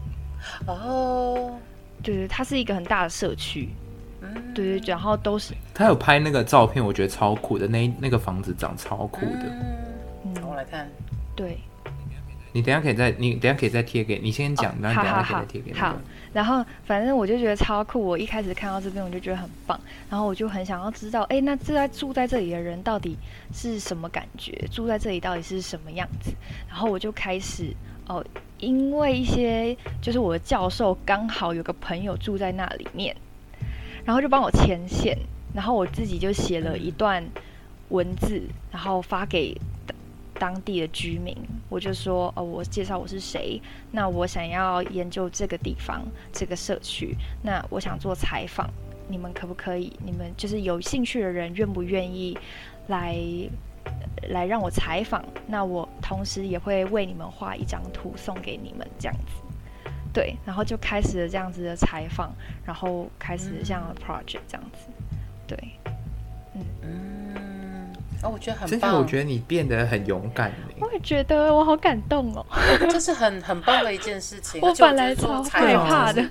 哦。对对，它是一个很大的社区，嗯，对对，然后都是他有拍那个照片，我觉得超酷的，那那个房子长超酷的，嗯，我来看，对，你等下可以再，你等下可以再贴给你先讲，然后等下可以再贴给你。好，然后反正我就觉得超酷，我一开始看到这边我就觉得很棒，然后我就很想要知道，哎，那住在住在这里的人到底是什么感觉？住在这里到底是什么样子？然后我就开始哦。因为一些就是我的教授刚好有个朋友住在那里面，然后就帮我牵线，然后我自己就写了一段文字，然后发给当地的居民。我就说，哦，我介绍我是谁，那我想要研究这个地方这个社区，那我想做采访，你们可不可以？你们就是有兴趣的人，愿不愿意来来让我采访？那我同时也会为你们画一张图送给你们，这样子。对，然后就开始了这样子的采访，然后开始这样的 project 这样子。对，嗯嗯，哦，我觉得很棒。真的，我觉得你变得很勇敢。我也觉得我好感动哦，这是很很棒的一件事情。我本来超害怕的。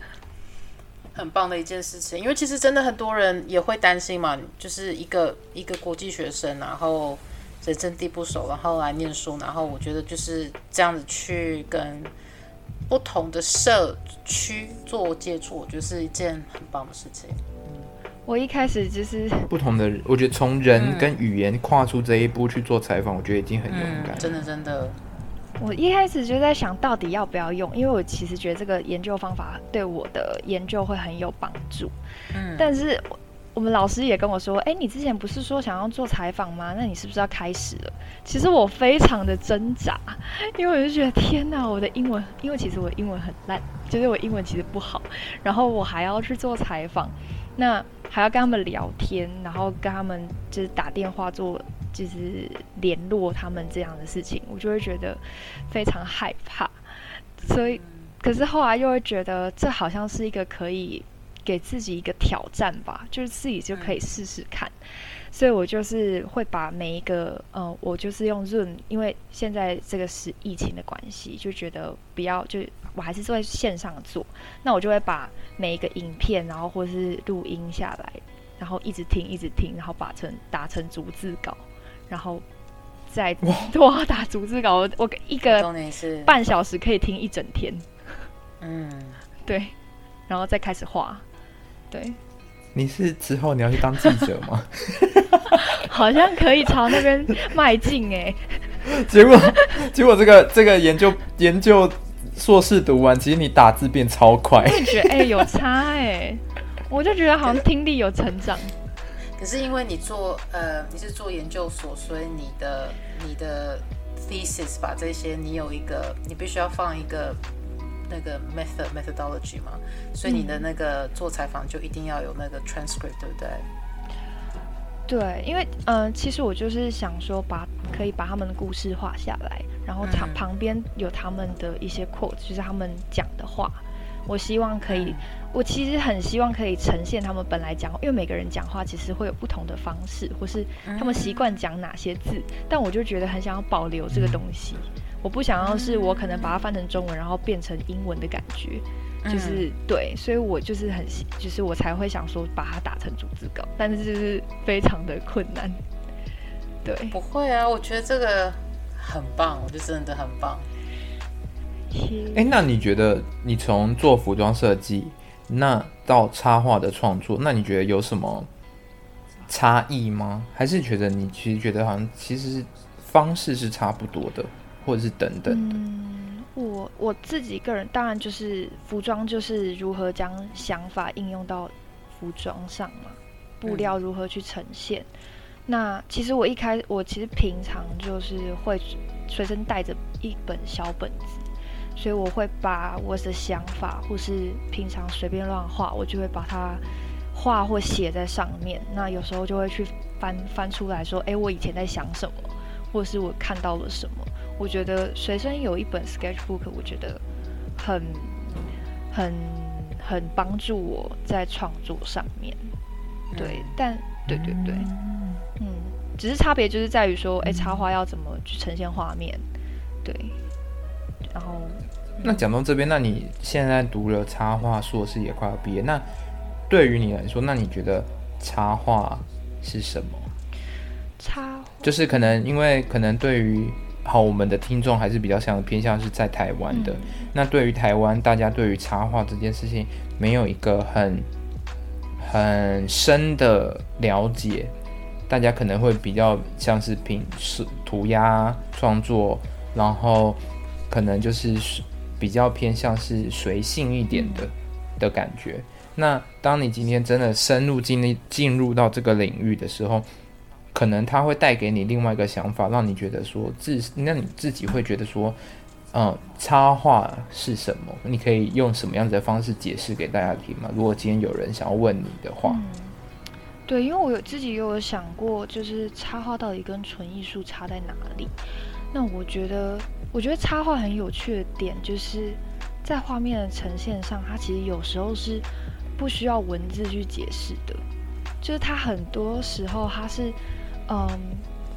很棒的一件事情，因为其实真的很多人也会担心嘛，就是一个一个国际学生，然后人生地不熟，然后来念书，然后我觉得就是这样子去跟不同的社区做接触，我觉得是一件很棒的事情。嗯，我一开始就是不同的，我觉得从人跟语言跨出这一步去做采访，我觉得已经很勇敢。嗯，真的真的。我一开始就在想到底要不要用，因为我其实觉得这个研究方法对我的研究会很有帮助。嗯，但是我们老师也跟我说，哎，你之前不是说想要做采访吗？那你是不是要开始了？其实我非常的挣扎，因为我就觉得天哪，我的英文，因为其实我的英文很烂，就是我英文其实不好，然后我还要去做采访，那还要跟他们聊天，然后跟他们就是打电话做。就是联络他们这样的事情，我就会觉得非常害怕。所以，可是后来又会觉得这好像是一个可以给自己一个挑战吧，就是自己就可以试试看。所以我就是会把每一个，呃，我就是用 Zoom，因为现在这个是疫情的关系，就觉得不要，就我还是在线上做。那我就会把每一个影片，然后或是录音下来，然后一直听，一直听，然后把成打成逐字稿。然后再多 打逐字稿，我我一个半小时可以听一整天。嗯，对，然后再开始画。对，你是之后你要去当记者吗？好像可以朝那边迈进哎。结果结果这个这个研究研究硕士读完，其实你打字变超快。我觉得哎、欸、有差哎，我就觉得好像听力有成长。可是因为你做呃你是做研究所，所以你的你的 thesis 把这些你有一个你必须要放一个那个 method methodology 嘛，所以你的那个做采访就一定要有那个 transcript，对不对？对，因为嗯、呃，其实我就是想说把可以把他们的故事画下来，然后旁旁边有他们的一些 quote，就是他们讲的话。我希望可以，我其实很希望可以呈现他们本来讲，因为每个人讲话其实会有不同的方式，或是他们习惯讲哪些字，但我就觉得很想要保留这个东西。我不想要是我可能把它翻成中文，然后变成英文的感觉，就是对，所以我就是很，就是我才会想说把它打成逐字稿，但是就是非常的困难。对，不会啊，我觉得这个很棒，我觉得真的很棒。哎，那你觉得你从做服装设计，那到插画的创作，那你觉得有什么差异吗？还是觉得你其实觉得好像其实方式是差不多的，或者是等等的？嗯，我我自己个人当然就是服装，就是如何将想法应用到服装上嘛，布料如何去呈现。那其实我一开我其实平常就是会随身带着一本小本子。所以我会把我的想法，或是平常随便乱画，我就会把它画或写在上面。那有时候就会去翻翻出来说，哎，我以前在想什么，或是我看到了什么。我觉得随身有一本 sketchbook，我觉得很很很帮助我在创作上面。对，但对对对，嗯，只是差别就是在于说，哎，插画要怎么去呈现画面，对。然后，那讲到这边，那你现在读了插画硕士，也快要毕业。那对于你来说，那你觉得插画是什么？插就是可能因为可能对于好我们的听众还是比较像偏向是在台湾的。嗯、那对于台湾，大家对于插画这件事情没有一个很很深的了解，大家可能会比较像是平是涂鸦创作，然后。可能就是比较偏向是随性一点的的感觉。那当你今天真的深入进入进入到这个领域的时候，可能它会带给你另外一个想法，让你觉得说自，那你自己会觉得说，嗯，插画是什么？你可以用什么样子的方式解释给大家听吗？如果今天有人想要问你的话，对，因为我有自己有想过，就是插画到底跟纯艺术差在哪里？那我觉得，我觉得插画很有趣的点，就是在画面的呈现上，它其实有时候是不需要文字去解释的，就是它很多时候它是，嗯。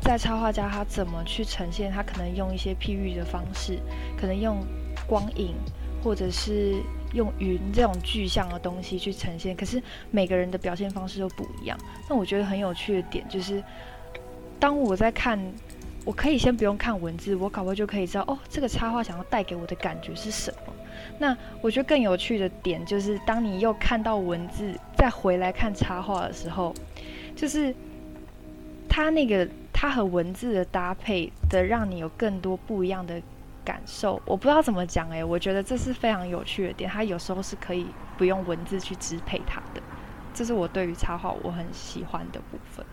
在插画家他怎么去呈现？他可能用一些譬喻的方式，可能用光影，或者是用云这种具象的东西去呈现。可是每个人的表现方式都不一样。那我觉得很有趣的点就是，当我在看，我可以先不用看文字，我搞不就可以知道哦，这个插画想要带给我的感觉是什么。那我觉得更有趣的点就是，当你又看到文字，再回来看插画的时候，就是他那个。它和文字的搭配的，让你有更多不一样的感受。我不知道怎么讲诶，我觉得这是非常有趣的点。它有时候是可以不用文字去支配它的，这是我对于插画我很喜欢的部分。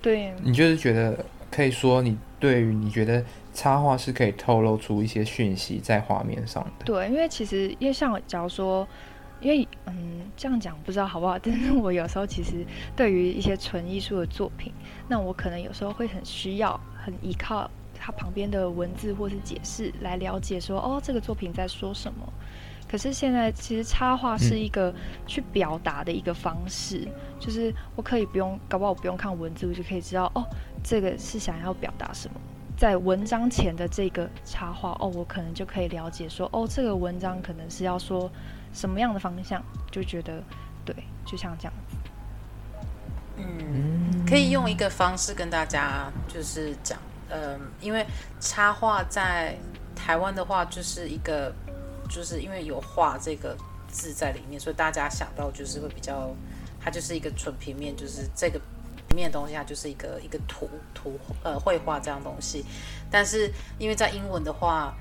对，你就是觉得可以说，你对于你觉得插画是可以透露出一些讯息在画面上的。对，因为其实因为像假如说。因为嗯，这样讲不知道好不好，但是我有时候其实对于一些纯艺术的作品，那我可能有时候会很需要，很依靠它旁边的文字或是解释来了解说，哦，这个作品在说什么。可是现在其实插画是一个去表达的一个方式，就是我可以不用，搞不好我不用看文字，我就可以知道，哦，这个是想要表达什么。在文章前的这个插画，哦，我可能就可以了解说，哦，这个文章可能是要说。什么样的方向就觉得对，就像这样子。嗯，可以用一个方式跟大家就是讲，嗯，因为插画在台湾的话，就是一个，就是因为有“画”这个字在里面，所以大家想到就是会比较，它就是一个纯平面，就是这个平面东西，它就是一个一个图图呃绘画这样东西。但是因为在英文的话。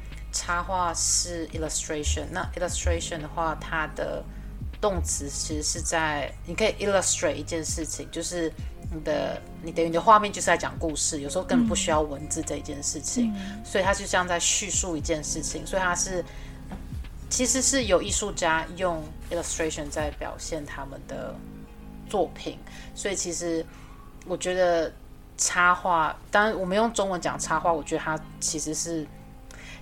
插画是 illustration，那 illustration 的话，它的动词其实是在你可以 illustrate 一件事情，就是你的你等于你的画面就是在讲故事，有时候根本不需要文字这一件事情，嗯、所以它就像在叙述一件事情，所以它是其实是有艺术家用 illustration 在表现他们的作品，所以其实我觉得插画，当然我们用中文讲插画，我觉得它其实是。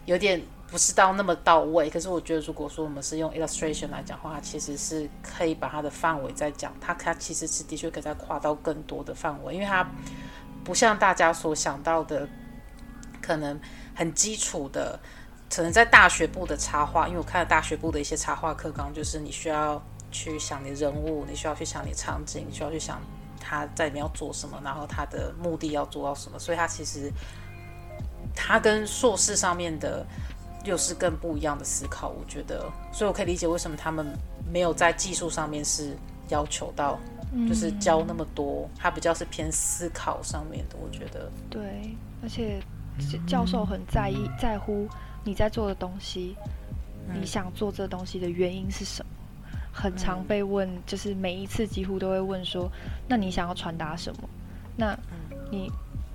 有点不是到那么到位，可是我觉得，如果说我们是用 illustration 来讲的话，其实是可以把它的范围再讲，它它其实是的确可以再跨到更多的范围，因为它不像大家所想到的，可能很基础的，可能在大学部的插画，因为我看了大学部的一些插画课纲，就是你需要去想你人物，你需要去想你场景，你需要去想他在里面要做什么，然后他的目的要做到什么，所以它其实。它跟硕士上面的又是更不一样的思考，我觉得，所以我可以理解为什么他们没有在技术上面是要求到，就是教那么多，他比较是偏思考上面的，我觉得。对，而且教授很在意在乎你在做的东西，你想做这东西的原因是什么？很常被问，就是每一次几乎都会问说，那你想要传达什么？那你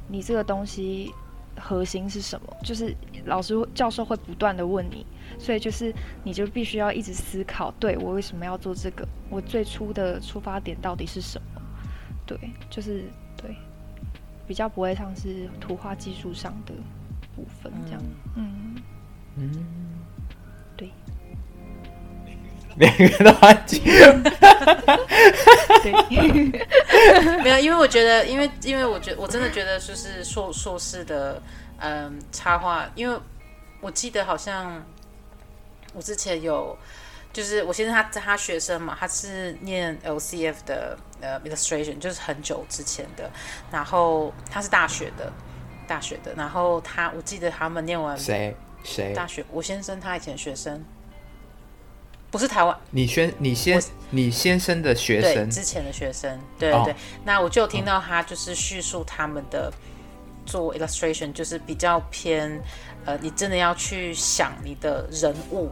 你这个东西。核心是什么？就是老师教授会不断的问你，所以就是你就必须要一直思考，对，我为什么要做这个？我最初的出发点到底是什么？对，就是对，比较不会像是图画技术上的部分这样。嗯嗯，对，两个都安静。对，没有，因为我觉得，因为因为我觉得，我真的觉得，就是硕硕士的，嗯，插画，因为我记得好像我之前有，就是我先生他他学生嘛，他是念 LCF 的呃 illustration，就是很久之前的，然后他是大学的，大学的，然后他我记得他们念完谁谁大学，我先生他以前学生。不是台湾，你先，你先，你先生的学生，对，之前的学生，对对对。哦、那我就听到他就是叙述他们的做 illustration，就是比较偏，呃，你真的要去想你的人物，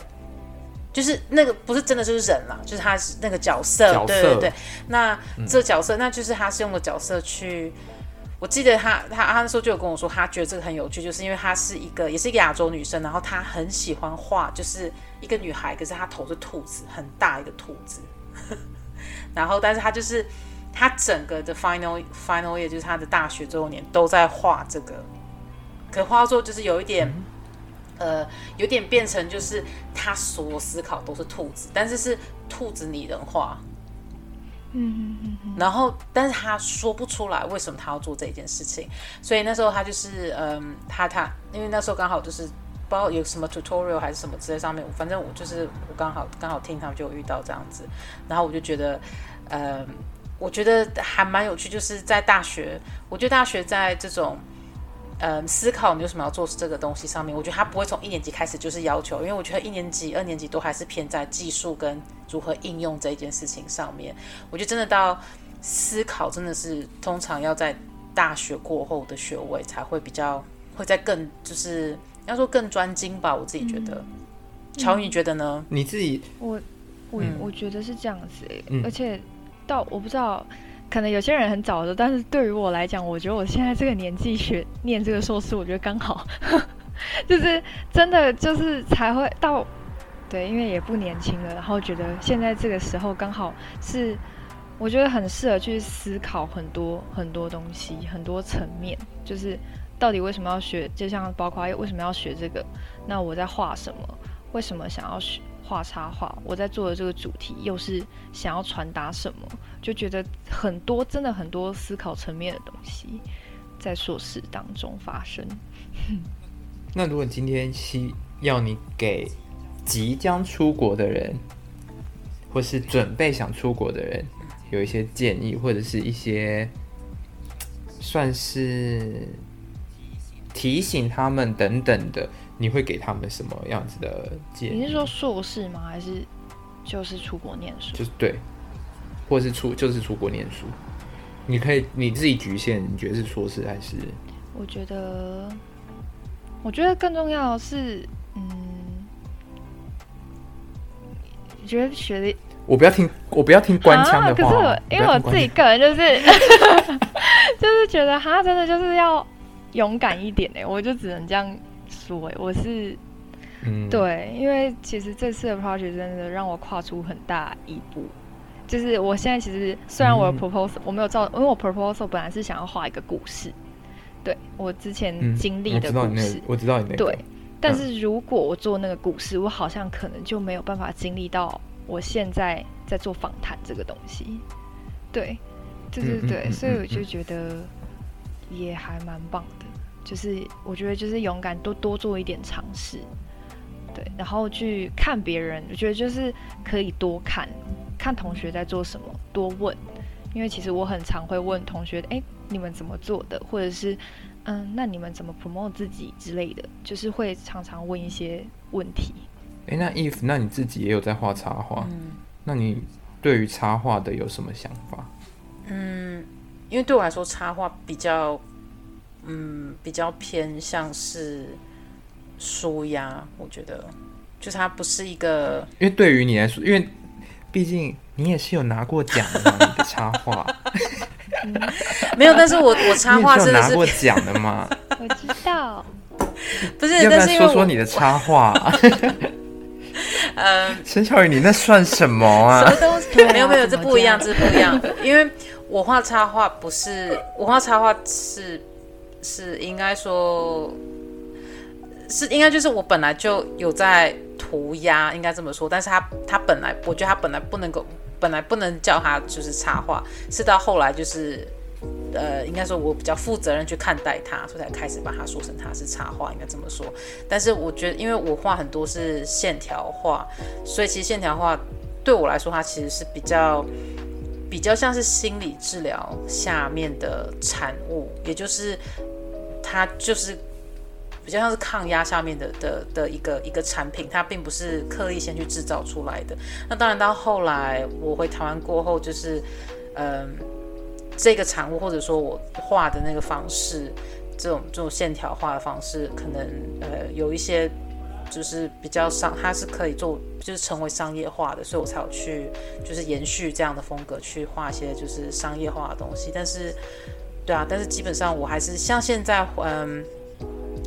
就是那个不是真的就是人啦，就是他是那个角色，角色。对对对。那这角色，嗯、那就是他是用的角色去我记得他他他那时候就有跟我说，他觉得这个很有趣，就是因为他是一个也是一个亚洲女生，然后她很喜欢画，就是一个女孩，可是她头是兔子，很大一个兔子。然后，但是她就是她整个的 final final year 就是她的大学最后年都在画这个，可画到最后就是有一点，呃，有点变成就是她所有思考都是兔子，但是是兔子拟人化。嗯嗯嗯，然后，但是他说不出来为什么他要做这件事情，所以那时候他就是，嗯，他他，因为那时候刚好就是不知道有什么 tutorial 还是什么之类上面，反正我就是我刚好刚好听他们就遇到这样子，然后我就觉得，嗯，我觉得还蛮有趣，就是在大学，我觉得大学在这种。嗯，思考你为什么要做这个东西上面，我觉得他不会从一年级开始就是要求，因为我觉得一年级、二年级都还是偏在技术跟如何应用这一件事情上面。我觉得真的到思考，真的是通常要在大学过后的学位才会比较会在更就是要说更专精吧。我自己觉得，乔你觉得呢？你自己，我我我觉得是这样子、欸，嗯、而且到我不知道。可能有些人很早的，但是对于我来讲，我觉得我现在这个年纪学念这个硕士，我觉得刚好，就是真的就是才会到，对，因为也不年轻了，然后觉得现在这个时候刚好是，我觉得很适合去思考很多很多东西，很多层面，就是到底为什么要学，就像包括为什么要学这个，那我在画什么，为什么想要学。画插画，我在做的这个主题又是想要传达什么？就觉得很多，真的很多思考层面的东西在硕士当中发生。那如果今天需要你给即将出国的人，或是准备想出国的人，有一些建议，或者是一些算是提醒他们等等的。你会给他们什么样子的建议？你是说硕士吗？还是就是出国念书？就是对，或是出就是出国念书。你可以你自己局限，你觉得是硕士还是？我觉得，我觉得更重要的是，嗯，你觉得学历，我不要听，我不要听官腔的话。啊、可是我因为我自己个人就是，就是觉得他真的就是要勇敢一点哎，我就只能这样说哎。我是，嗯，对，因为其实这次的 project 真的让我跨出很大一步。就是我现在其实虽然我的 proposal、嗯、我没有照，因为我 proposal 本来是想要画一个故事，对我之前经历的故事，嗯、我知道你那个，对。但是如果我做那个故事，我好像可能就没有办法经历到我现在在做访谈这个东西。对，对对对，嗯、所以我就觉得也还蛮棒的。就是我觉得就是勇敢多多做一点尝试，对，然后去看别人，我觉得就是可以多看看同学在做什么，多问，因为其实我很常会问同学，哎，你们怎么做的，或者是嗯，那你们怎么 promote 自己之类的，就是会常常问一些问题。哎，那 if 那你自己也有在画插画，嗯，那你对于插画的有什么想法？嗯，因为对我来说插画比较。嗯，比较偏向是舒压，我觉得，就是它不是一个，因为对于你来说，因为毕竟你也是有拿过奖的嘛，你的插画，嗯，没有，但是我我插画真的是拿过奖的嘛？我知道，不是，要不然说说你的插画？嗯，陈乔宇，你那算什么啊？什么东西？没有没有，这不一样，这不一样，因为我画插画不是，我画插画是。是应该说，是应该就是我本来就有在涂鸦，应该这么说。但是他他本来，我觉得他本来不能够，本来不能叫他就是插画，是到后来就是，呃，应该说我比较负责任去看待他，所以才开始把它说成他是插画，应该这么说。但是我觉得，因为我画很多是线条画，所以其实线条画对我来说，它其实是比较。比较像是心理治疗下面的产物，也就是它就是比较像是抗压下面的的的一个一个产品，它并不是刻意先去制造出来的。那当然到后来我回台湾过后，就是嗯，这个产物或者说我画的那个方式，这种这种线条画的方式，可能呃有一些。就是比较商，它是可以做，就是成为商业化的，所以我才有去，就是延续这样的风格去画一些就是商业化的东西。但是对啊，但是基本上我还是像现在，嗯，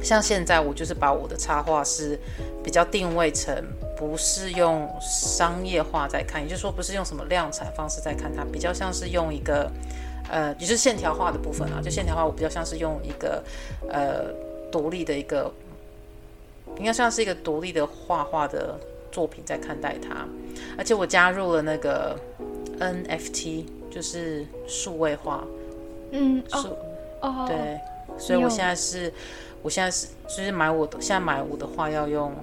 像现在我就是把我的插画是比较定位成不是用商业化在看，也就是说不是用什么量产方式在看它，比较像是用一个呃，也就是线条画的部分啊，就线条画我比较像是用一个呃独立的一个，应该算是一个独立的画画的作品在看待它，而且我加入了那个 NFT，就是数位化。嗯，数，哦，对，所以我现在是，我现在是，就是买我的，现在买我的画要用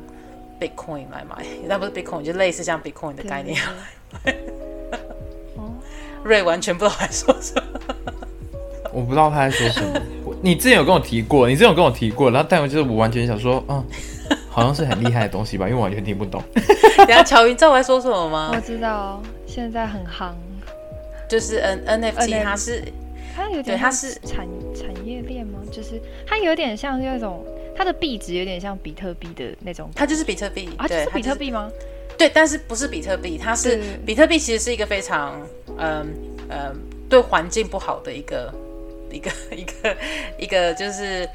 Bitcoin 来买，那不是 Bitcoin，就类似像 Bitcoin 的概念。瑞完全不知道在说什么，我不知道他在说什么。你之前有跟我提过，你之前有跟我提过，然后但我就是我完全想说，嗯，好像是很厉害的东西吧，因为我完全听不懂。等下乔云知道我在说什么吗？我知道，现在很夯，就是 N NFT，它是。它有点，它是产产业链吗？就是它有点像那种，它的币值有点像比特币的那种。它就是比特币啊，就是比特币吗？对，但是不是比特币，它是比特币，其实是一个非常嗯嗯对环境不好的一个一个 一个一个就是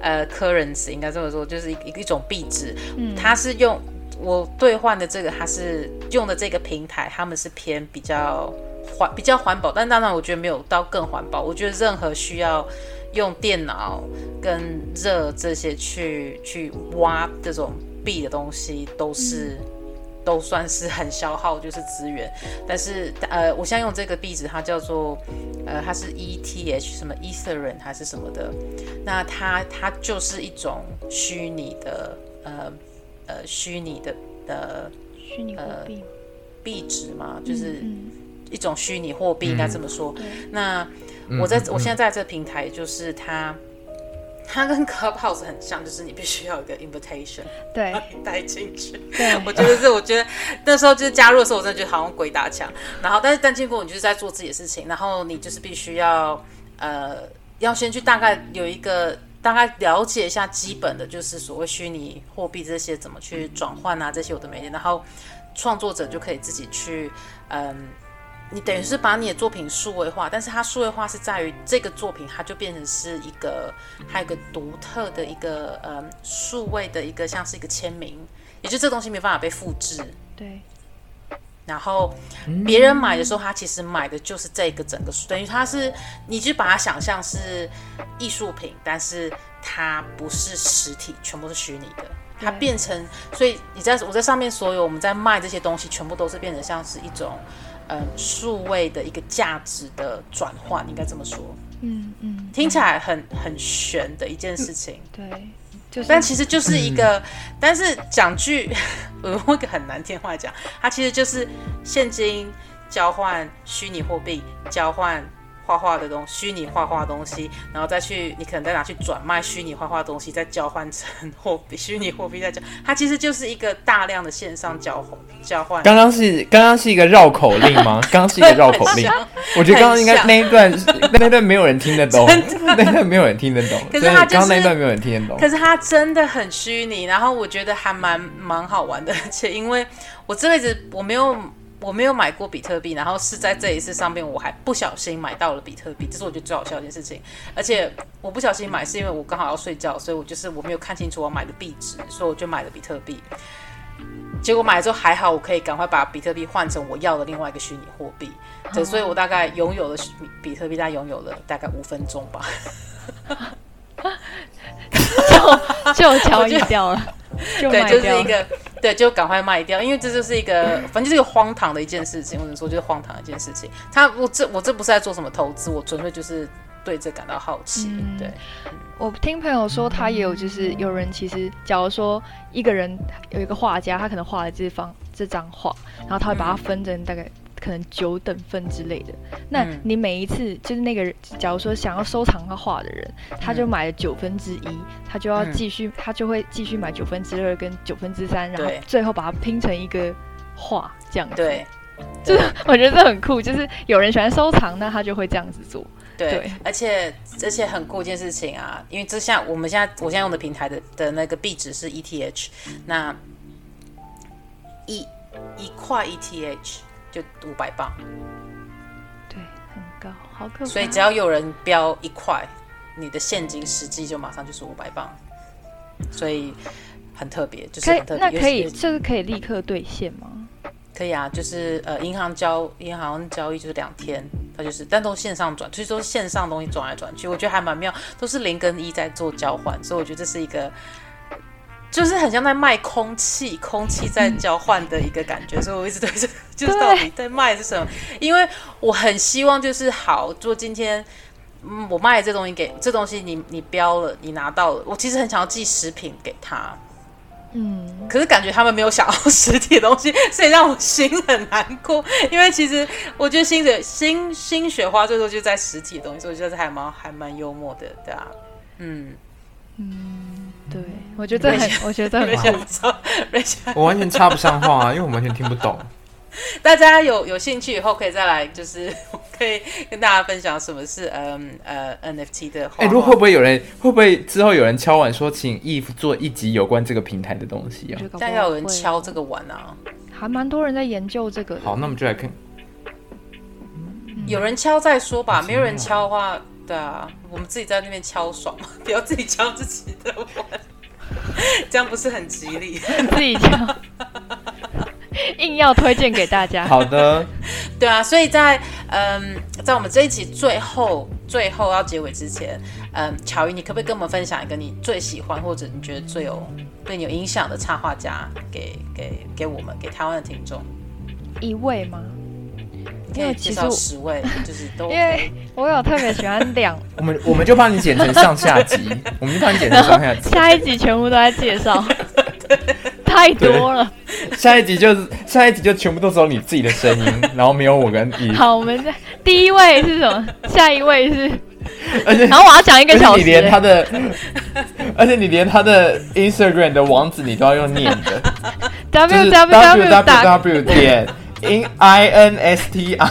呃 currency 应该这么说，就是一一种币值。嗯，它是用我兑换的这个，它是用的这个平台，他们是偏比较。环比较环保，但当然我觉得没有到更环保。我觉得任何需要用电脑跟热这些去去挖这种币的东西，都是、嗯、都算是很消耗，就是资源。但是呃，我现在用这个币值，它叫做呃，它是 ETH 什么 Ethereum 还是什么的。那它它就是一种虚拟的呃呃虚拟的的虚拟货币币值嘛，就是。一种虚拟货币应该这么说。嗯、那我在、嗯、我现在在这个平台，就是它，它跟 Clubhouse 很像，就是你必须要有一个 invitation，对，把你带进去。对，我觉得是，我觉得那时候就是加入的时候，我真的觉得好像鬼打墙。然后，但是但经过你就是在做自己的事情，然后你就是必须要呃，要先去大概有一个大概了解一下基本的，就是所谓虚拟货币这些怎么去转换啊，这些我都没练。然后创作者就可以自己去嗯。你等于是把你的作品数位化，但是它数位化是在于这个作品，它就变成是一个，还有一个独特的一个，呃，数位的一个像是一个签名，也就这东西没办法被复制。对。然后别人买的时候，他其实买的就是这个整个，等于它是，你就把它想象是艺术品，但是它不是实体，全部是虚拟的，它变成，所以你在我在上面所有我们在卖这些东西，全部都是变成像是一种。嗯，数位的一个价值的转换，应该这么说。嗯嗯，听起来很很玄的一件事情。对，就是，但其实就是一个，嗯、但是讲句，我用一个很难听话讲，它其实就是现金交换虚拟货币交换。画画的东西，虚拟画画的东西，然后再去，你可能再拿去转卖虚拟画画的东西，再交换成货币，虚拟货币再交，它其实就是一个大量的线上交换交换。刚刚是刚刚是一个绕口令吗？刚刚是一个绕口令，我觉得刚刚应该 那一段那一段没有人听得懂，那一段没有人听得懂。可是他刚刚那一段没有人听得懂。可是它真的很虚拟，然后我觉得还蛮蛮好玩的，而且因为我这辈子我没有。我没有买过比特币，然后是在这一次上面，我还不小心买到了比特币，这是我觉得最好笑的一件事情。而且我不小心买，是因为我刚好要睡觉，所以我就是我没有看清楚我买的币值，所以我就买了比特币。结果买了之后还好，我可以赶快把比特币换成我要的另外一个虚拟货币。对，所以我大概拥有了比特币，大概拥有了大概五分钟吧。就就 交易掉了，对，就是一个。对，就赶快卖掉，因为这就是一个，反正就是一个荒唐的一件事情，或者说就是荒唐的一件事情。他，我这我这不是在做什么投资，我纯粹就是对这感到好奇。嗯、对，我听朋友说，他也有就是有人其实，假如说一个人有一个画家，他可能画了这方这张画，然后他会把它分成大概。嗯可能九等份之类的，那你每一次就是那个人，假如说想要收藏他画的人，他就买了九分之一，他就要继续，他就会继续买九分之二跟九分之三，然后最后把它拼成一个画这样子。对，就是我觉得这很酷，就是有人喜欢收藏，那他就会这样子做。对，对而且而且很酷一件事情啊，因为这像我们现在我现在用的平台的的那个币值是 ETH，那一一块 ETH。就五百磅，对，很高。好可怕。所以只要有人标一块，你的现金实际就马上就是五百磅，所以很特别，就是很特别。那可以，这是可以立刻兑现吗？可以啊，就是呃，银行交银行交易就是两天，它就是，但都线上转，所以说线上东西转来转去，我觉得还蛮妙，都是零跟一在做交换，所以我觉得这是一个。就是很像在卖空气，空气在交换的一个感觉，所以我一直对这就是到底在卖是什么？因为我很希望就是好，做今天，嗯，我卖这东西给这东西你，你你标了，你拿到了，我其实很想要寄食品给他，嗯，可是感觉他们没有想要实体的东西，所以让我心很难过。因为其实我觉得新雪新新雪花最多就在实体的东西，所以我觉得还蛮还蛮幽默的，对啊，嗯嗯。对，我觉得很，我觉得很好。我完全插不上话啊，因为我完全听不懂。大家有有兴趣以后可以再来，就是 可以跟大家分享什么是嗯呃 NFT 的。哎，如果会不会有人会不会之后有人敲碗说，请 Eve 做一集有关这个平台的东西啊？但要有人敲这个碗啊，还蛮多人在研究这个。好，那我们就来看。有人敲再说吧，没有人敲的话。对啊，我们自己在那边敲爽，不要自己敲自己的碗，这样不是很吉利。自己敲，硬要推荐给大家。好的，对啊，所以在嗯，在我们这一集最后最后要结尾之前，嗯，巧瑜，你可不可以跟我们分享一个你最喜欢或者你觉得最有对你有影响的插画家给，给给给我们给台湾的听众一位吗？因为其实十位就是都，因为我有特别喜欢两，我们我们就帮你剪成上下集，我们就帮你剪成上下集，下一集全部都在介绍，太多了。下一集就是下一集就全部都只有你自己的声音，然后没有我跟你。好，我们在第一位是什么？下一位是，而且然后我要讲一个小时，你连他的，而且你连他的 Instagram 的网址你都要用念的，w w w w 点。In I N S T R，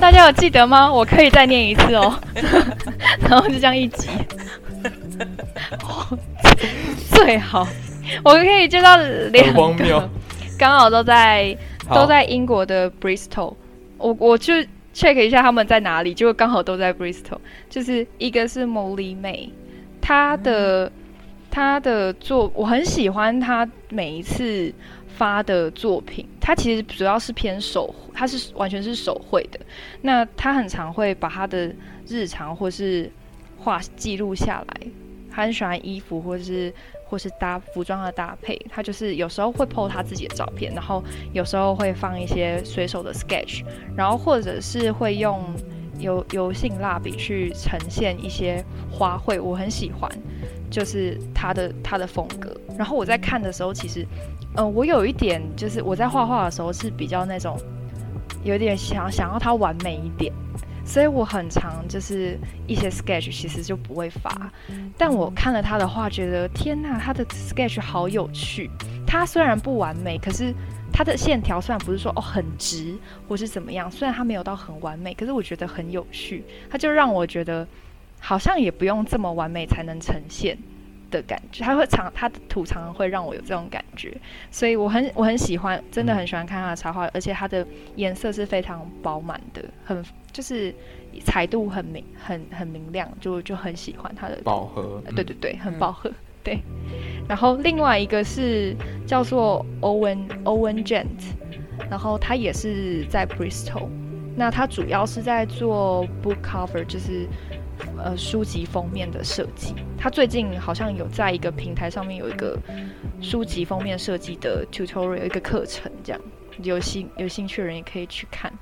大家有记得吗？我可以再念一次哦，然后就这样一集，最好。我可以接到两个，刚好都在都在英国的 Bristol，我我就 check 一下他们在哪里，就刚好都在 Bristol，就是一个是 Molly May，他的她的作我很喜欢她每一次。发的作品，他其实主要是偏手，他是完全是手绘的。那他很常会把他的日常或是画记录下来。他很喜欢衣服或是或是搭服装的搭配。他就是有时候会 po 他自己的照片，然后有时候会放一些随手的 sketch，然后或者是会用油油性蜡笔去呈现一些花卉。我很喜欢，就是他的他的风格。然后我在看的时候，其实。嗯、我有一点就是我在画画的时候是比较那种，有点想想要它完美一点，所以我很常就是一些 sketch 其实就不会发。但我看了他的画，觉得天呐，他的 sketch 好有趣。他虽然不完美，可是他的线条虽然不是说哦很直或是怎么样，虽然他没有到很完美，可是我觉得很有趣。他就让我觉得好像也不用这么完美才能呈现。的感觉，他会常他的图常常会让我有这种感觉，所以我很我很喜欢，真的很喜欢看他的插画，而且它的颜色是非常饱满的，很就是彩度很明很很明亮，就就很喜欢他的饱和，对对对，很饱和，嗯、对。然后另外一个是叫做 Owen Owen Gent，然后他也是在 Bristol，那他主要是在做 book cover，就是。呃，书籍封面的设计，他最近好像有在一个平台上面有一个书籍封面设计的 tutorial 一个课程，这样有兴有兴趣的人也可以去看。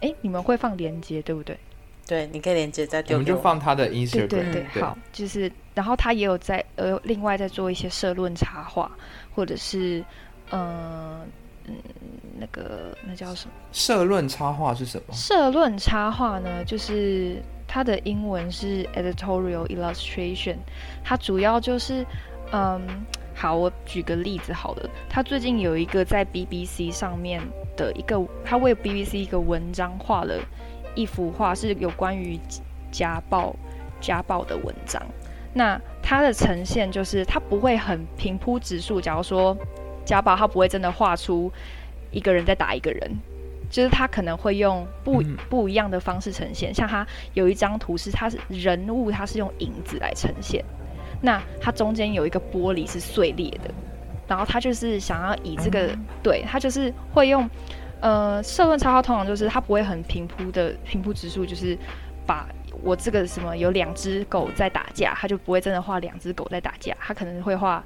哎，你们会放链接对不对？对，你可以链接再丢。我们就放他的 Instagram。对对对，对好，就是然后他也有在呃另外在做一些社论插画，或者是嗯嗯那个那叫什么？社论插画是什么？社论插画呢，就是。它的英文是 editorial illustration，它主要就是，嗯，好，我举个例子好了，他最近有一个在 BBC 上面的一个，他为 BBC 一个文章画了一幅画，是有关于家暴家暴的文章。那它的呈现就是，它不会很平铺直述，假如说家暴，它不会真的画出一个人在打一个人。就是他可能会用不不一样的方式呈现，像他有一张图是他是人物，他是用影子来呈现，那他中间有一个玻璃是碎裂的，然后他就是想要以这个，对，他就是会用，呃，社论插画通常就是他不会很平铺的平铺直述，就是把我这个什么有两只狗在打架，他就不会真的画两只狗在打架，他可能会画。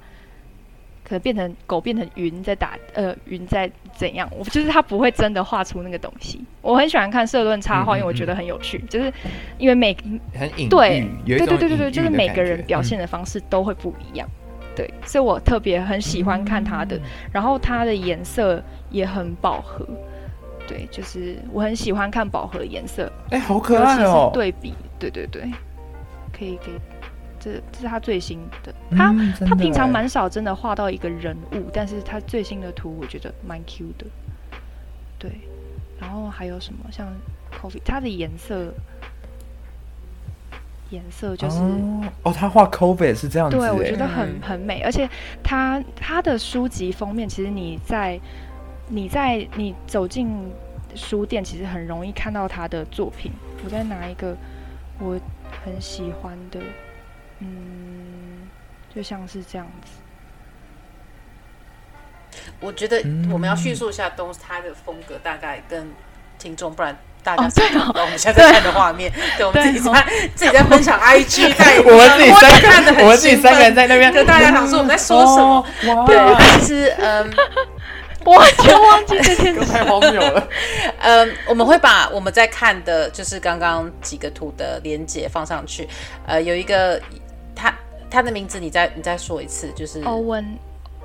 可能变成狗变成云在打，呃，云在怎样？我就是他不会真的画出那个东西。我很喜欢看社论插画，因为我觉得很有趣，就是因为每很隐喻，对对对对对对，就是每个人表现的方式都会不一样。对，所以我特别很喜欢看他的，然后它的颜色也很饱和。对，就是我很喜欢看饱和的颜色。哎，好可爱哦！对比，对对对，可以可以。这这是他最新的，他、嗯、他平常蛮少真的画到一个人物，但是他最新的图我觉得蛮 Q 的，对。然后还有什么像 Coffee，它的颜色颜色就是哦，哦，他画 COVID 是这样子，对，我觉得很很美，而且他他的书籍封面，其实你在你在你走进书店，其实很容易看到他的作品。我再拿一个我很喜欢的。嗯，就像是这样子。我觉得我们要叙述一下东他的风格，大概跟听众，不然大家看不到我们现在在看的画面。对，我们自己在自己在分享 IG，在我们自己三看的，我们自己三个人在那边，跟大家讲说我们在说什么。对，其实嗯。我完全忘记这件事，太荒谬了。嗯，我们会把我们在看的，就是刚刚几个图的连接放上去。呃，有一个他他的名字，你再你再说一次，就是 Owen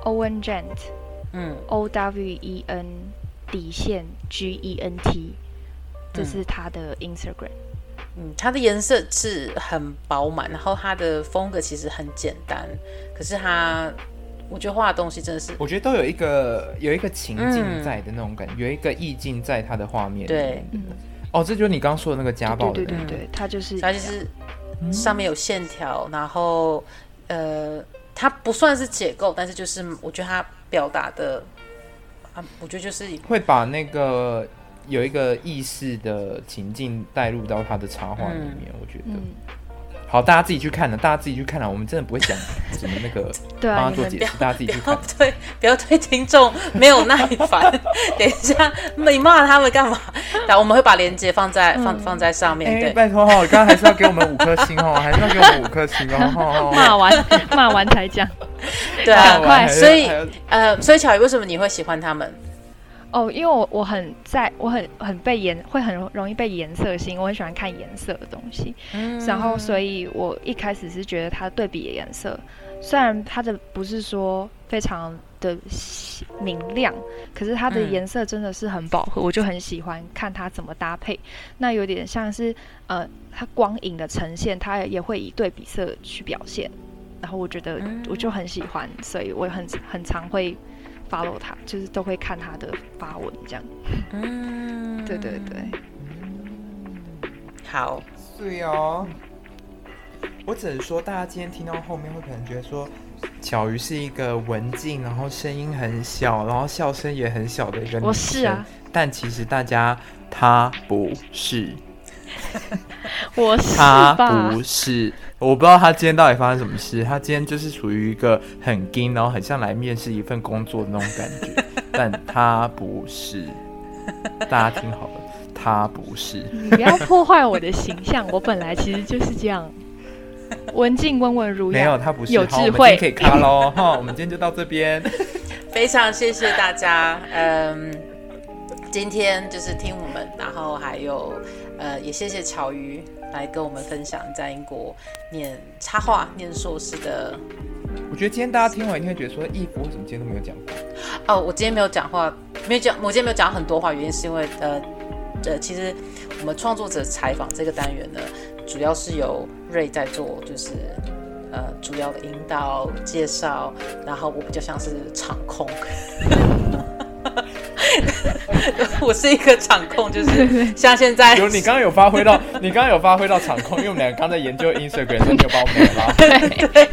Owen Gent，嗯，O W E N 底线 G E N T，这是他的 Instagram。嗯，它的颜色是很饱满，然后它的风格其实很简单，可是他。我觉得画的东西真的是，我觉得都有一个有一个情境在的那种感觉，嗯、有一个意境在他的画面。对，哦，这就是你刚刚说的那个家暴的。对对对对，他就是他就是上面有线条，然后呃，他不算是解构，但是就是我觉得他表达的啊，我觉得就是会把那个有一个意识的情境带入到他的插画里面，嗯、我觉得。嗯好，大家自己去看了，大家自己去看了。我们真的不会讲 什么那个对帮他做解释，大家自己去看。对，不要对听众没有耐烦。等一下，你骂他们干嘛？来，我们会把链接放在放放在上面。对，拜托哈，刚刚还是要给我们五颗星哦，还是要给我们五颗星哦。骂完 骂完才讲，对啊，赶快。所以呃，所以巧鱼，为什么你会喜欢他们？哦，因为我我很在，我很很被颜，会很容易被颜色吸引，我很喜欢看颜色的东西。嗯，然后所以我一开始是觉得它对比的颜色，虽然它的不是说非常的明亮，可是它的颜色真的是很饱和，嗯，我就很喜欢看它怎么搭配。那有点像是呃，它光影的呈现，它也会以对比色去表现。然后我觉得我就很喜欢，所以我很很常会。Follow 他，就是都会看他的发文这样。嗯，对对对。好。对哦。我只能说，大家今天听到后面会可能觉得说，小鱼是一个文静，然后声音很小，然后笑声也很小的一个女生。我是啊。但其实大家，她不是。我是。他不是。我不知道他今天到底发生什么事。他今天就是处于一个很紧，然后很像来面试一份工作的那种感觉，但他不是。大家听好了，他不是。你不要破坏我的形象，我本来其实就是这样，文静、温文儒雅。没有，他不是。有智慧。可以卡喽哈，我们今天就到这边。非常谢谢大家，嗯，今天就是听我们，然后还有呃，也谢谢巧鱼。来跟我们分享在英国念插画、念硕士的。我觉得今天大家听完一定会觉得说，义父为什么今天都没有讲话？哦，我今天没有讲话，没有讲，我今天没有讲很多话，原因是因为呃呃，其实我们创作者采访这个单元呢，主要是由瑞在做，就是呃主要的引导、介绍，然后我比较像是场控。我是一个场控，就是像现在有你刚刚有发挥到，你刚刚有发挥到场控，因为我们两个刚在研究 Instagram，你有把我们拉回来。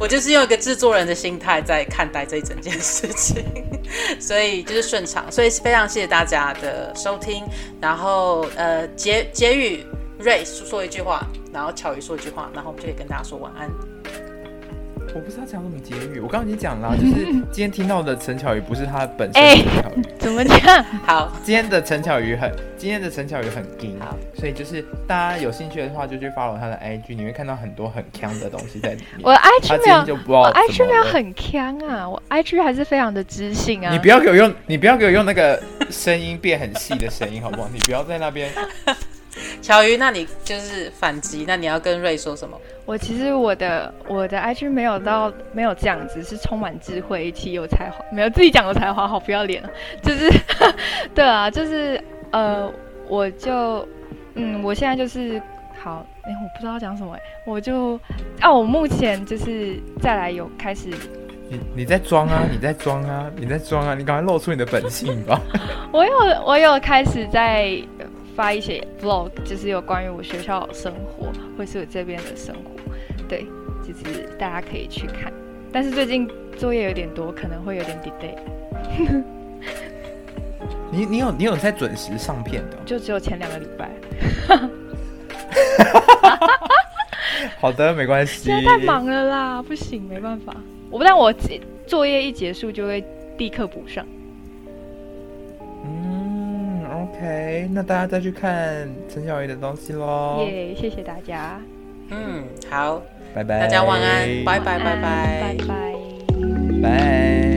我就是用一个制作人的心态在看待这一整件事情。所以就是顺畅，所以非常谢谢大家的收听。然后呃结结语，瑞说一句话，然后巧鱼说一句话，然后我们就可以跟大家说晚安。我不知道讲什么结语，我刚刚已经讲了，就是今天听到的陈巧瑜不是他本身的陈巧瑜。欸，怎么讲？好，今天的陈巧瑜很，今天的陈巧瑜很硬，好，所以就是大家有兴趣的话，就去 follow 他的 IG，你会看到很多很强的东西在里面。我的 IG 没有，我 IG 没有很强啊，我 IG 还是非常的知性啊。你不要给我用，你不要给我用那个声音变很细的声音，好不好？你不要在那边。巧瑜，那你就是反击，那你要跟瑞说什么？我其实我的我的 IG 没有到没有这样子，是充满智慧、其有才华，没有自己讲的才华，好不要脸啊！就是 对啊，就是呃，我就嗯，我现在就是好，哎、欸，我不知道讲什么、欸，我就啊，我目前就是再来有开始，你你在装啊，你在装啊，你在装啊，你赶快露出你的本性吧！我有我有开始在。发一些 vlog，就是有关于我学校生活，或是我这边的生活，对，就是大家可以去看。但是最近作业有点多，可能会有点 delay。你你有你有在准时上片的？就只有前两个礼拜。好的，没关系。现在太忙了啦，不行，没办法。我不但我作业一结束就会立刻补上。OK，那大家再去看陈小鱼的东西喽。耶，谢谢大家。嗯，好，拜拜，大家晚安，拜拜，拜拜，拜拜，拜。